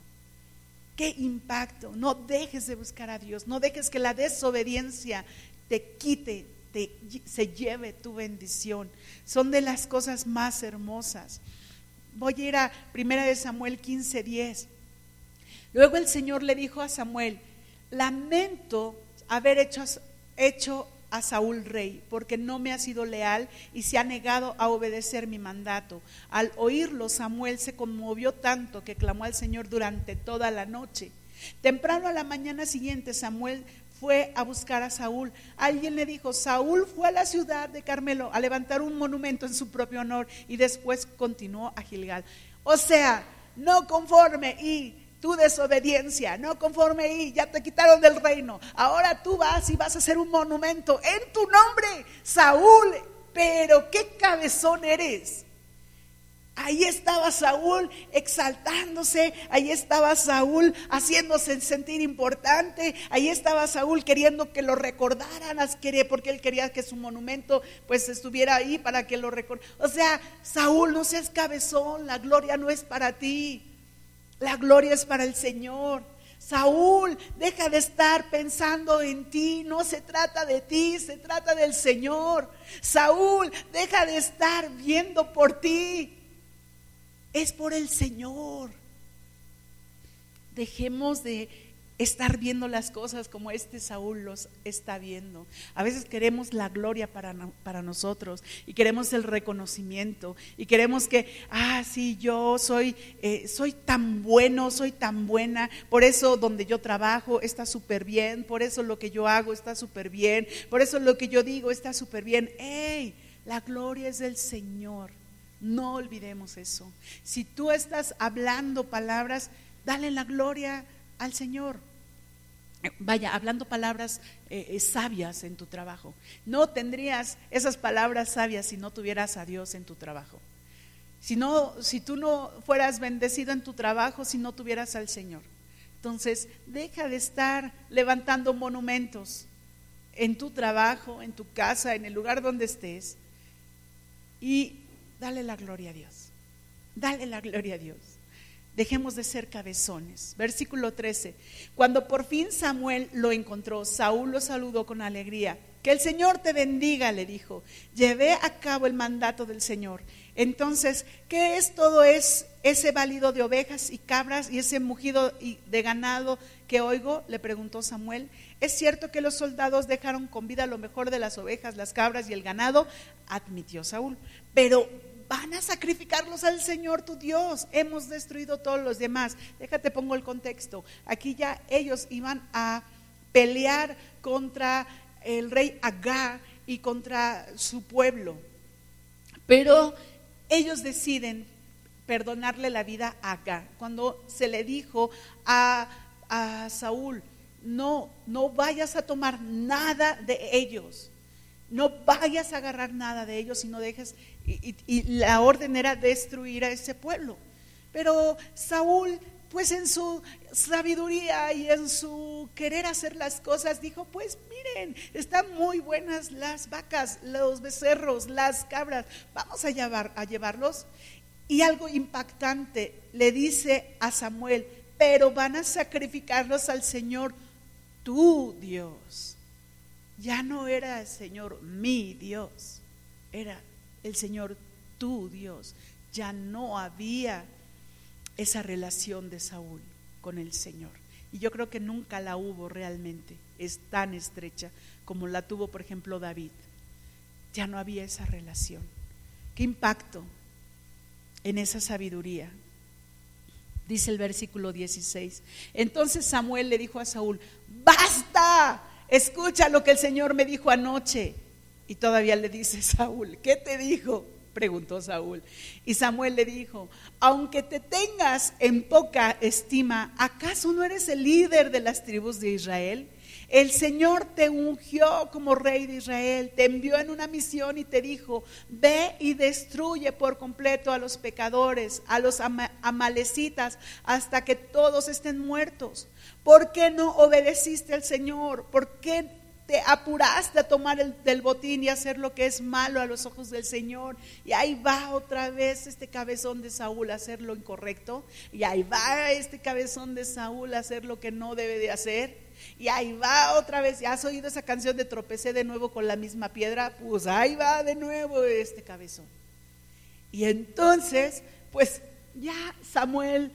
Qué impacto. No dejes de buscar a Dios, no dejes que la desobediencia te quite, te, se lleve tu bendición. Son de las cosas más hermosas. Voy a ir a 1 de Samuel 15, 10. Luego el Señor le dijo a Samuel, lamento haber hecho, hecho a Saúl rey, porque no me ha sido leal y se ha negado a obedecer mi mandato. Al oírlo, Samuel se conmovió tanto que clamó al Señor durante toda la noche. Temprano a la mañana siguiente, Samuel fue a buscar a Saúl. Alguien le dijo, Saúl fue a la ciudad de Carmelo a levantar un monumento en su propio honor y después continuó a Gilgal. O sea, no conforme y tu desobediencia, no conforme ahí, ya te quitaron del reino. Ahora tú vas y vas a hacer un monumento en tu nombre, Saúl. Pero qué cabezón eres. Ahí estaba Saúl exaltándose, ahí estaba Saúl haciéndose sentir importante, ahí estaba Saúl queriendo que lo recordaran, porque él quería que su monumento pues estuviera ahí para que lo recordaran. O sea, Saúl, no seas cabezón, la gloria no es para ti. La gloria es para el Señor. Saúl, deja de estar pensando en ti, no se trata de ti, se trata del Señor. Saúl, deja de estar viendo por ti, es por el Señor. Dejemos de estar viendo las cosas como este Saúl los está viendo. A veces queremos la gloria para, para, nosotros y queremos el reconocimiento y queremos que, ah, sí, yo soy, eh, soy tan bueno, soy tan buena, por eso donde yo trabajo está súper bien, por eso lo que yo hago está súper bien, por eso lo que yo digo está súper bien. ¡Ey! La gloria es del Señor. No olvidemos eso. Si tú estás hablando palabras, dale la gloria al Señor vaya, hablando palabras eh, eh, sabias en tu trabajo. No tendrías esas palabras sabias si no tuvieras a Dios en tu trabajo. Si, no, si tú no fueras bendecido en tu trabajo, si no tuvieras al Señor. Entonces, deja de estar levantando monumentos en tu trabajo, en tu casa, en el lugar donde estés. Y dale la gloria a Dios. Dale la gloria a Dios. Dejemos de ser cabezones. Versículo 13. Cuando por fin Samuel lo encontró, Saúl lo saludó con alegría. Que el Señor te bendiga, le dijo. Llevé a cabo el mandato del Señor. Entonces, ¿qué es todo es, ese válido de ovejas y cabras y ese mugido de ganado que oigo? Le preguntó Samuel. Es cierto que los soldados dejaron con vida lo mejor de las ovejas, las cabras y el ganado, admitió Saúl. Pero van a sacrificarlos al Señor tu Dios. Hemos destruido todos los demás. Déjate, pongo el contexto. Aquí ya ellos iban a pelear contra el rey Agá y contra su pueblo. Pero ellos deciden perdonarle la vida a Agá. Cuando se le dijo a, a Saúl, no, no vayas a tomar nada de ellos. No vayas a agarrar nada de ellos y no dejes y, la orden era destruir a ese pueblo. Pero Saúl pues en su sabiduría y en su querer hacer las cosas, dijo, pues miren, están muy buenas las vacas, los becerros, las cabras, vamos a, llevar, a llevarlos. Y algo impactante, le dice a Samuel, pero van a sacrificarlos al Señor, tu Dios. Ya no era el Señor mi Dios, era el Señor tu Dios. Ya no había esa relación de Saúl con el Señor. Y yo creo que nunca la hubo realmente, es tan estrecha como la tuvo, por ejemplo, David. Ya no había esa relación. ¿Qué impacto en esa sabiduría? Dice el versículo 16. Entonces Samuel le dijo a Saúl, basta, escucha lo que el Señor me dijo anoche. Y todavía le dice Saúl, ¿qué te dijo? preguntó Saúl. Y Samuel le dijo, aunque te tengas en poca estima, ¿acaso no eres el líder de las tribus de Israel? El Señor te ungió como rey de Israel, te envió en una misión y te dijo, ve y destruye por completo a los pecadores, a los amalecitas, hasta que todos estén muertos. ¿Por qué no obedeciste al Señor? ¿Por qué te apuraste a tomar el, botín y hacer lo que es malo a los ojos del Señor. Y ahí va otra vez este cabezón de Saúl a hacer lo incorrecto. Y ahí va este cabezón de Saúl a hacer lo que no debe de hacer. Y ahí va otra vez. ¿Ya has oído esa canción de tropecé de nuevo con la misma piedra? Pues ahí va de nuevo este cabezón. Y entonces, pues ya Samuel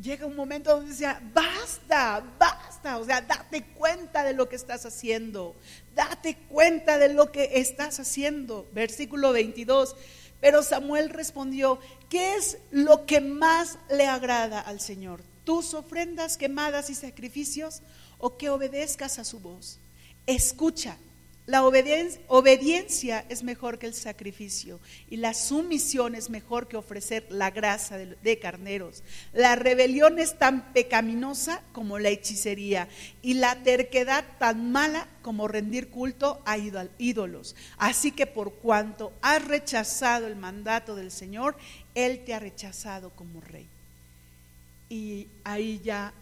llega un momento donde decía, basta, basta, o sea, date cuenta de lo que estás haciendo, date cuenta de lo que estás haciendo. Versículo 22. Pero Samuel respondió, ¿qué es lo que más le agrada al Señor? ¿Tus ofrendas quemadas y sacrificios o que obedezcas a su voz? Escucha la obediencia, es mejor que el sacrificio y la sumisión es mejor que ofrecer la grasa de, carneros. La rebelión es tan pecaminosa como la hechicería y la terquedad tan mala como rendir culto a ídolos. Así que por cuanto has rechazado el mandato del Señor, Él te ha rechazado como rey. Y ahí ya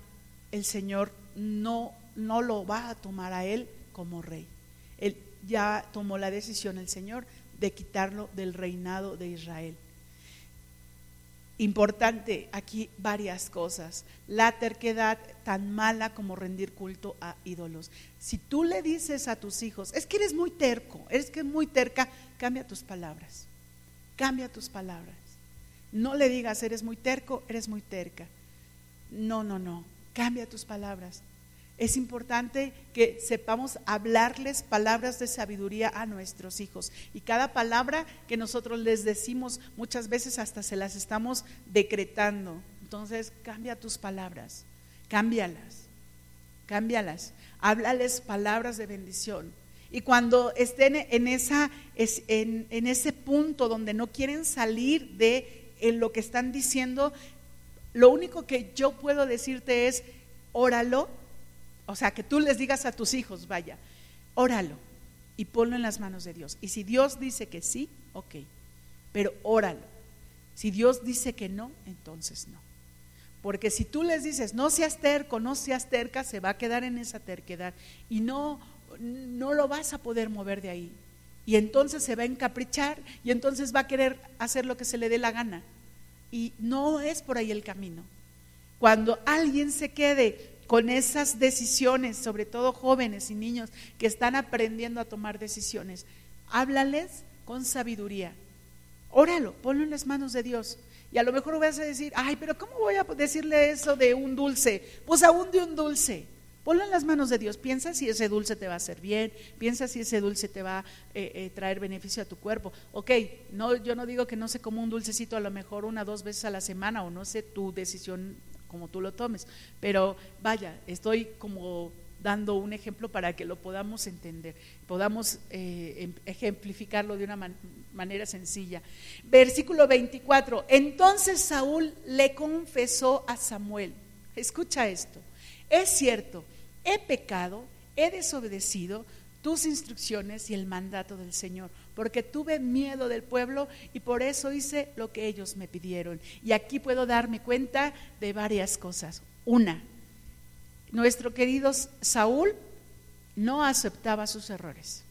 el Señor no, no lo va a tomar a Él como rey él ya tomó la decisión el Señor de quitarlo del reinado de Israel. Importante aquí varias cosas. La terquedad tan mala como rendir culto a ídolos. Si tú le dices a tus hijos, es que eres muy terco, eres que muy terca, cambia tus palabras. Cambia tus palabras. No le digas, eres muy terco, eres muy terca. No, no, no. Cambia tus palabras. Es importante que sepamos hablarles palabras de sabiduría a nuestros hijos. Y cada palabra que nosotros les decimos, muchas veces hasta se las estamos decretando. Entonces, cambia tus palabras, cámbialas, cámbialas. Háblales palabras de bendición. Y cuando estén en, ese punto donde no quieren salir de lo que están diciendo, lo único que yo puedo decirte es, óralo o sea, que tú les digas a tus hijos, vaya, óralo y ponlo en las manos de Dios. Y si Dios dice que sí, ok, pero óralo. Si Dios dice que no, entonces no. Porque si tú les dices, no seas terco, no seas terca, se va a quedar en esa terquedad y no, no lo vas a poder mover de ahí. Y entonces se va a encaprichar y entonces va a querer hacer lo que se le dé la gana. Y no es por ahí el camino. Cuando alguien se quede con esas decisiones, sobre todo jóvenes y niños que están aprendiendo a tomar decisiones. Háblales con sabiduría. Óralo, ponlo en las manos de Dios. Y a lo mejor vas a decir, ay, pero ¿cómo voy a decirle eso de un dulce? Pues aún de un dulce. Ponlo en las manos de Dios. Piensa si ese dulce te va a hacer bien. Piensa si ese dulce te va a eh, eh, traer beneficio a tu cuerpo. Ok, no, yo no digo que no se coma un dulcecito a lo mejor una o dos veces a la semana o no sé tu decisión como tú lo tomes. Pero vaya, estoy como dando un ejemplo para que lo podamos entender, podamos eh, em, ejemplificarlo de una manera sencilla. Versículo 24, entonces Saúl le confesó a Samuel, escucha esto, es cierto, he pecado, he desobedecido tus instrucciones y el mandato del Señor. Porque tuve miedo del pueblo y por eso hice lo que ellos me pidieron. Y aquí puedo darme cuenta de varias cosas. Una, nuestro querido Saúl no aceptaba sus errores,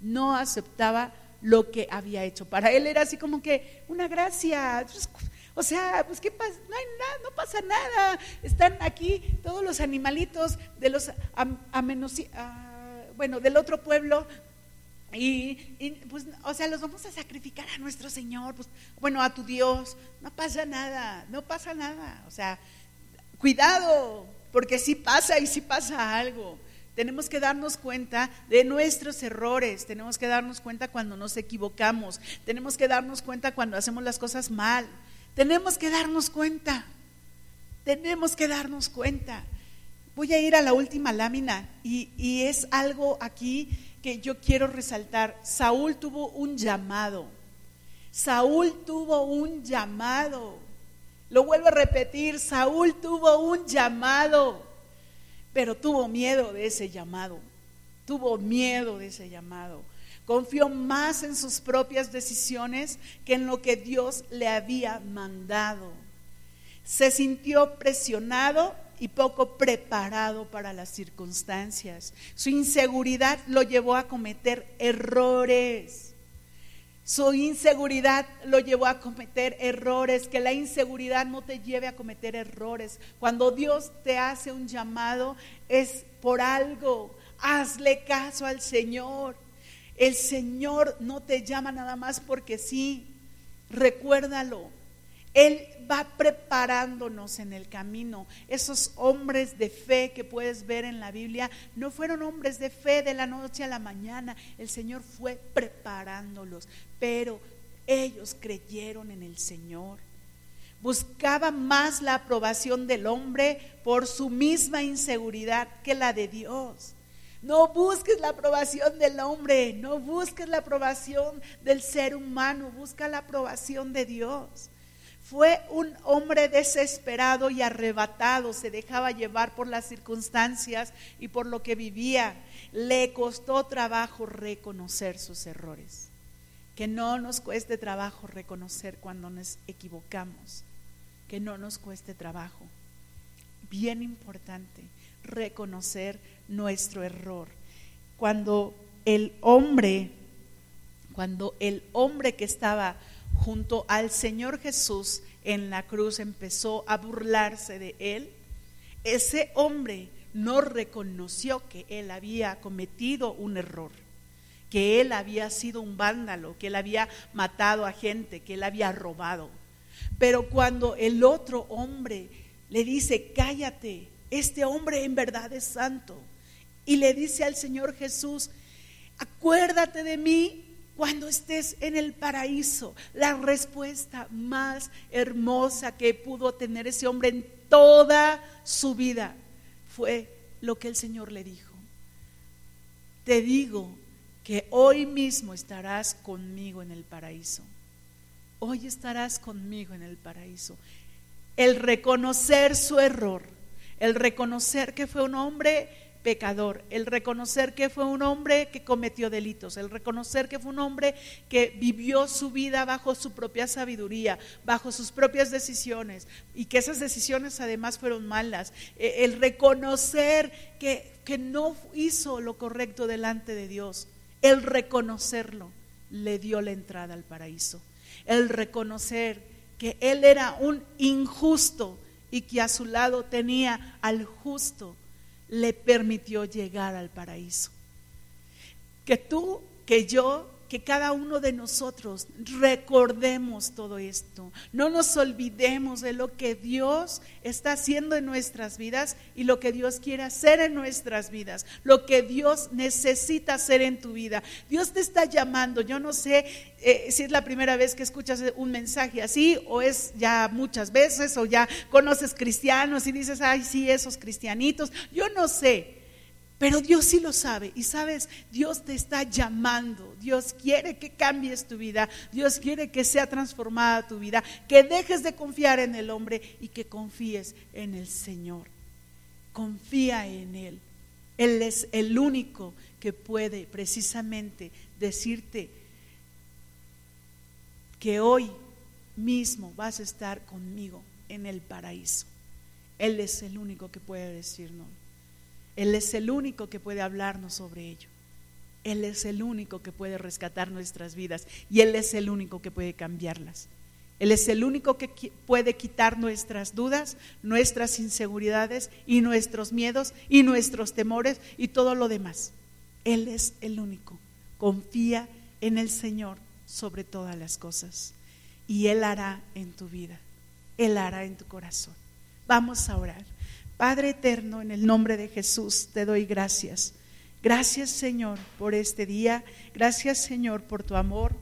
no aceptaba lo que había hecho. Para él era así como que una gracia. O sea, pues qué pasa, no hay nada, no pasa nada. Están aquí todos los animalitos de los bueno, del otro pueblo y, pues, o sea, los vamos a sacrificar a nuestro Señor, pues, bueno, a tu Dios. No pasa nada, no pasa nada. O sea, cuidado, porque si pasa y si pasa algo. Tenemos que darnos cuenta de nuestros errores, tenemos que darnos cuenta cuando nos equivocamos, tenemos que darnos cuenta cuando hacemos las cosas mal, tenemos que darnos cuenta, tenemos que darnos cuenta. Voy a ir a la última lámina y, y es algo aquí que yo quiero resaltar. Saúl tuvo un llamado, Saúl tuvo un llamado. Lo vuelvo a repetir, Saúl tuvo un llamado pero tuvo miedo de ese llamado, tuvo miedo de ese llamado. Confió más en sus propias decisiones que en lo que Dios le había mandado. Se sintió presionado y poco preparado para las circunstancias. Su inseguridad lo llevó a cometer errores. Su inseguridad lo llevó a cometer errores, que la inseguridad no te lleve a cometer errores. Cuando Dios te hace un llamado es por algo. Hazle caso al Señor. El Señor no te llama nada más porque sí. Recuérdalo. Él va preparándonos en el camino. Esos hombres de fe que puedes ver en la Biblia no fueron hombres de fe de la noche a la mañana. El Señor fue preparándolos, pero ellos creyeron en el Señor. Buscaban más la aprobación del hombre por su misma inseguridad que la de Dios. No busques la aprobación del hombre, no busques la aprobación del ser humano, busca la aprobación de Dios. Fue un hombre desesperado y arrebatado, se dejaba llevar por las circunstancias y por lo que vivía. Le costó trabajo reconocer sus errores. Que no nos cueste trabajo reconocer cuando nos equivocamos. Que no nos cueste trabajo. Bien importante, reconocer nuestro error. Cuando el hombre, cuando el hombre que estaba junto al Señor Jesús en la cruz empezó a burlarse de él, ese hombre no reconoció que él había cometido un error, que él había sido un vándalo, que él había matado a gente, que él había robado. Pero cuando el otro hombre le dice, cállate, este hombre en verdad es santo, y le dice al Señor Jesús, acuérdate de mí cuando estés en el paraíso. La respuesta más hermosa que pudo tener ese hombre en toda su vida fue lo que el Señor le dijo. Te digo que hoy mismo estarás conmigo en el paraíso. Hoy estarás conmigo en el paraíso. El reconocer su error, el reconocer que fue un hombre pecador, el reconocer que fue un hombre que cometió delitos, el reconocer que fue un hombre que vivió su vida bajo su propia sabiduría, bajo sus propias decisiones y que esas decisiones además fueron malas, e, el reconocer que, que no hizo lo correcto delante de Dios, el reconocerlo le dio la entrada al paraíso, el reconocer que él era un injusto y que a su lado tenía al justo le permitió llegar al paraíso. Que tú, que yo, que cada uno de nosotros recordemos todo esto. No nos olvidemos de lo que Dios está haciendo en nuestras vidas y lo que Dios quiere hacer en nuestras vidas, lo que Dios necesita hacer en tu vida. Dios te está llamando. Yo no sé eh, si es la primera vez que escuchas un mensaje así o es ya muchas veces o ya conoces cristianos y dices, ay, sí, esos cristianitos. Yo no sé. Pero Dios sí lo sabe y sabes, Dios te está llamando, Dios quiere que cambies tu vida, Dios quiere que sea transformada tu vida, que dejes de confiar en el hombre y que confíes en el Señor. Confía en Él. Él es el único que puede precisamente decirte que hoy mismo vas a estar conmigo en el paraíso. Él es el único que puede decirnos. Él es el único que puede hablarnos sobre ello. Él es el único que puede rescatar nuestras vidas y Él es el único que puede cambiarlas. Él es el único que puede quitar nuestras dudas, nuestras inseguridades y nuestros miedos y nuestros temores y todo lo demás. Él es el único. Confía en el Señor sobre todas las cosas y Él hará en tu vida, Él hará en tu corazón. Vamos a orar. Padre eterno, en el nombre de Jesús te doy gracias. Gracias Señor por este día. Gracias Señor por tu amor.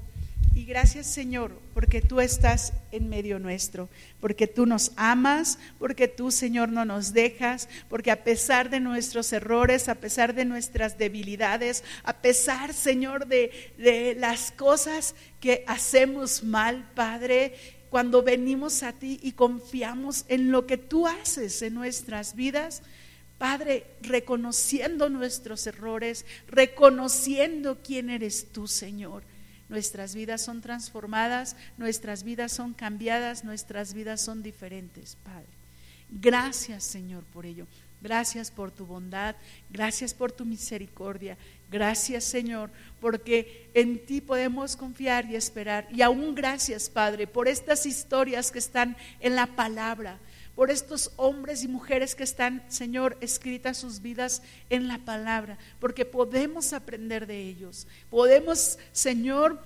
Y gracias Señor porque tú estás en medio nuestro, porque tú nos amas, porque tú Señor no nos dejas, porque a pesar de nuestros errores, a pesar de nuestras debilidades, a pesar Señor de, de las cosas que hacemos mal, Padre, cuando venimos a ti y confiamos en lo que tú haces en nuestras vidas, Padre, reconociendo nuestros errores, reconociendo quién eres tú, Señor nuestras vidas son transformadas, nuestras vidas son cambiadas, nuestras vidas son diferentes, Padre. Gracias, Señor, por ello. Gracias por tu bondad, gracias por tu misericordia, gracias Señor, porque en ti podemos confiar y esperar. Y aún gracias Padre por estas historias que están en la palabra, por estos hombres y mujeres que están, Señor, escritas sus vidas en la palabra, porque podemos aprender de ellos. Podemos, Señor,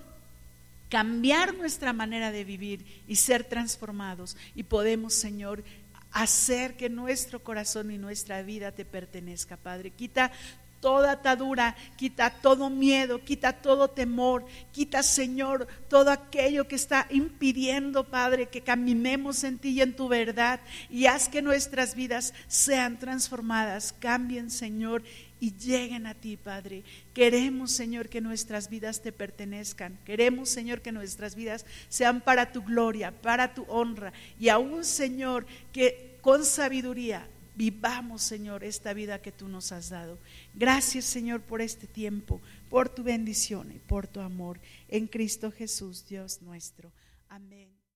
cambiar nuestra manera de vivir y ser transformados. Y podemos, Señor, hacer que nuestro corazón y nuestra vida te pertenezca, Padre. Quita toda atadura, quita todo miedo, quita todo temor, quita, Señor, todo aquello que está impidiendo, Padre, que caminemos en ti y en tu verdad y haz que nuestras vidas sean transformadas, cambien, Señor, y lleguen a ti, Padre. Queremos, Señor, que nuestras vidas te pertenezcan. Queremos, Señor, que nuestras vidas sean para tu gloria, para tu honra y aún, Señor, que con sabiduría vivamos, Señor, esta vida que tú nos has dado. Gracias, Señor, por este tiempo, por tu bendición y por tu amor. En Cristo Jesús, Dios nuestro. Amén.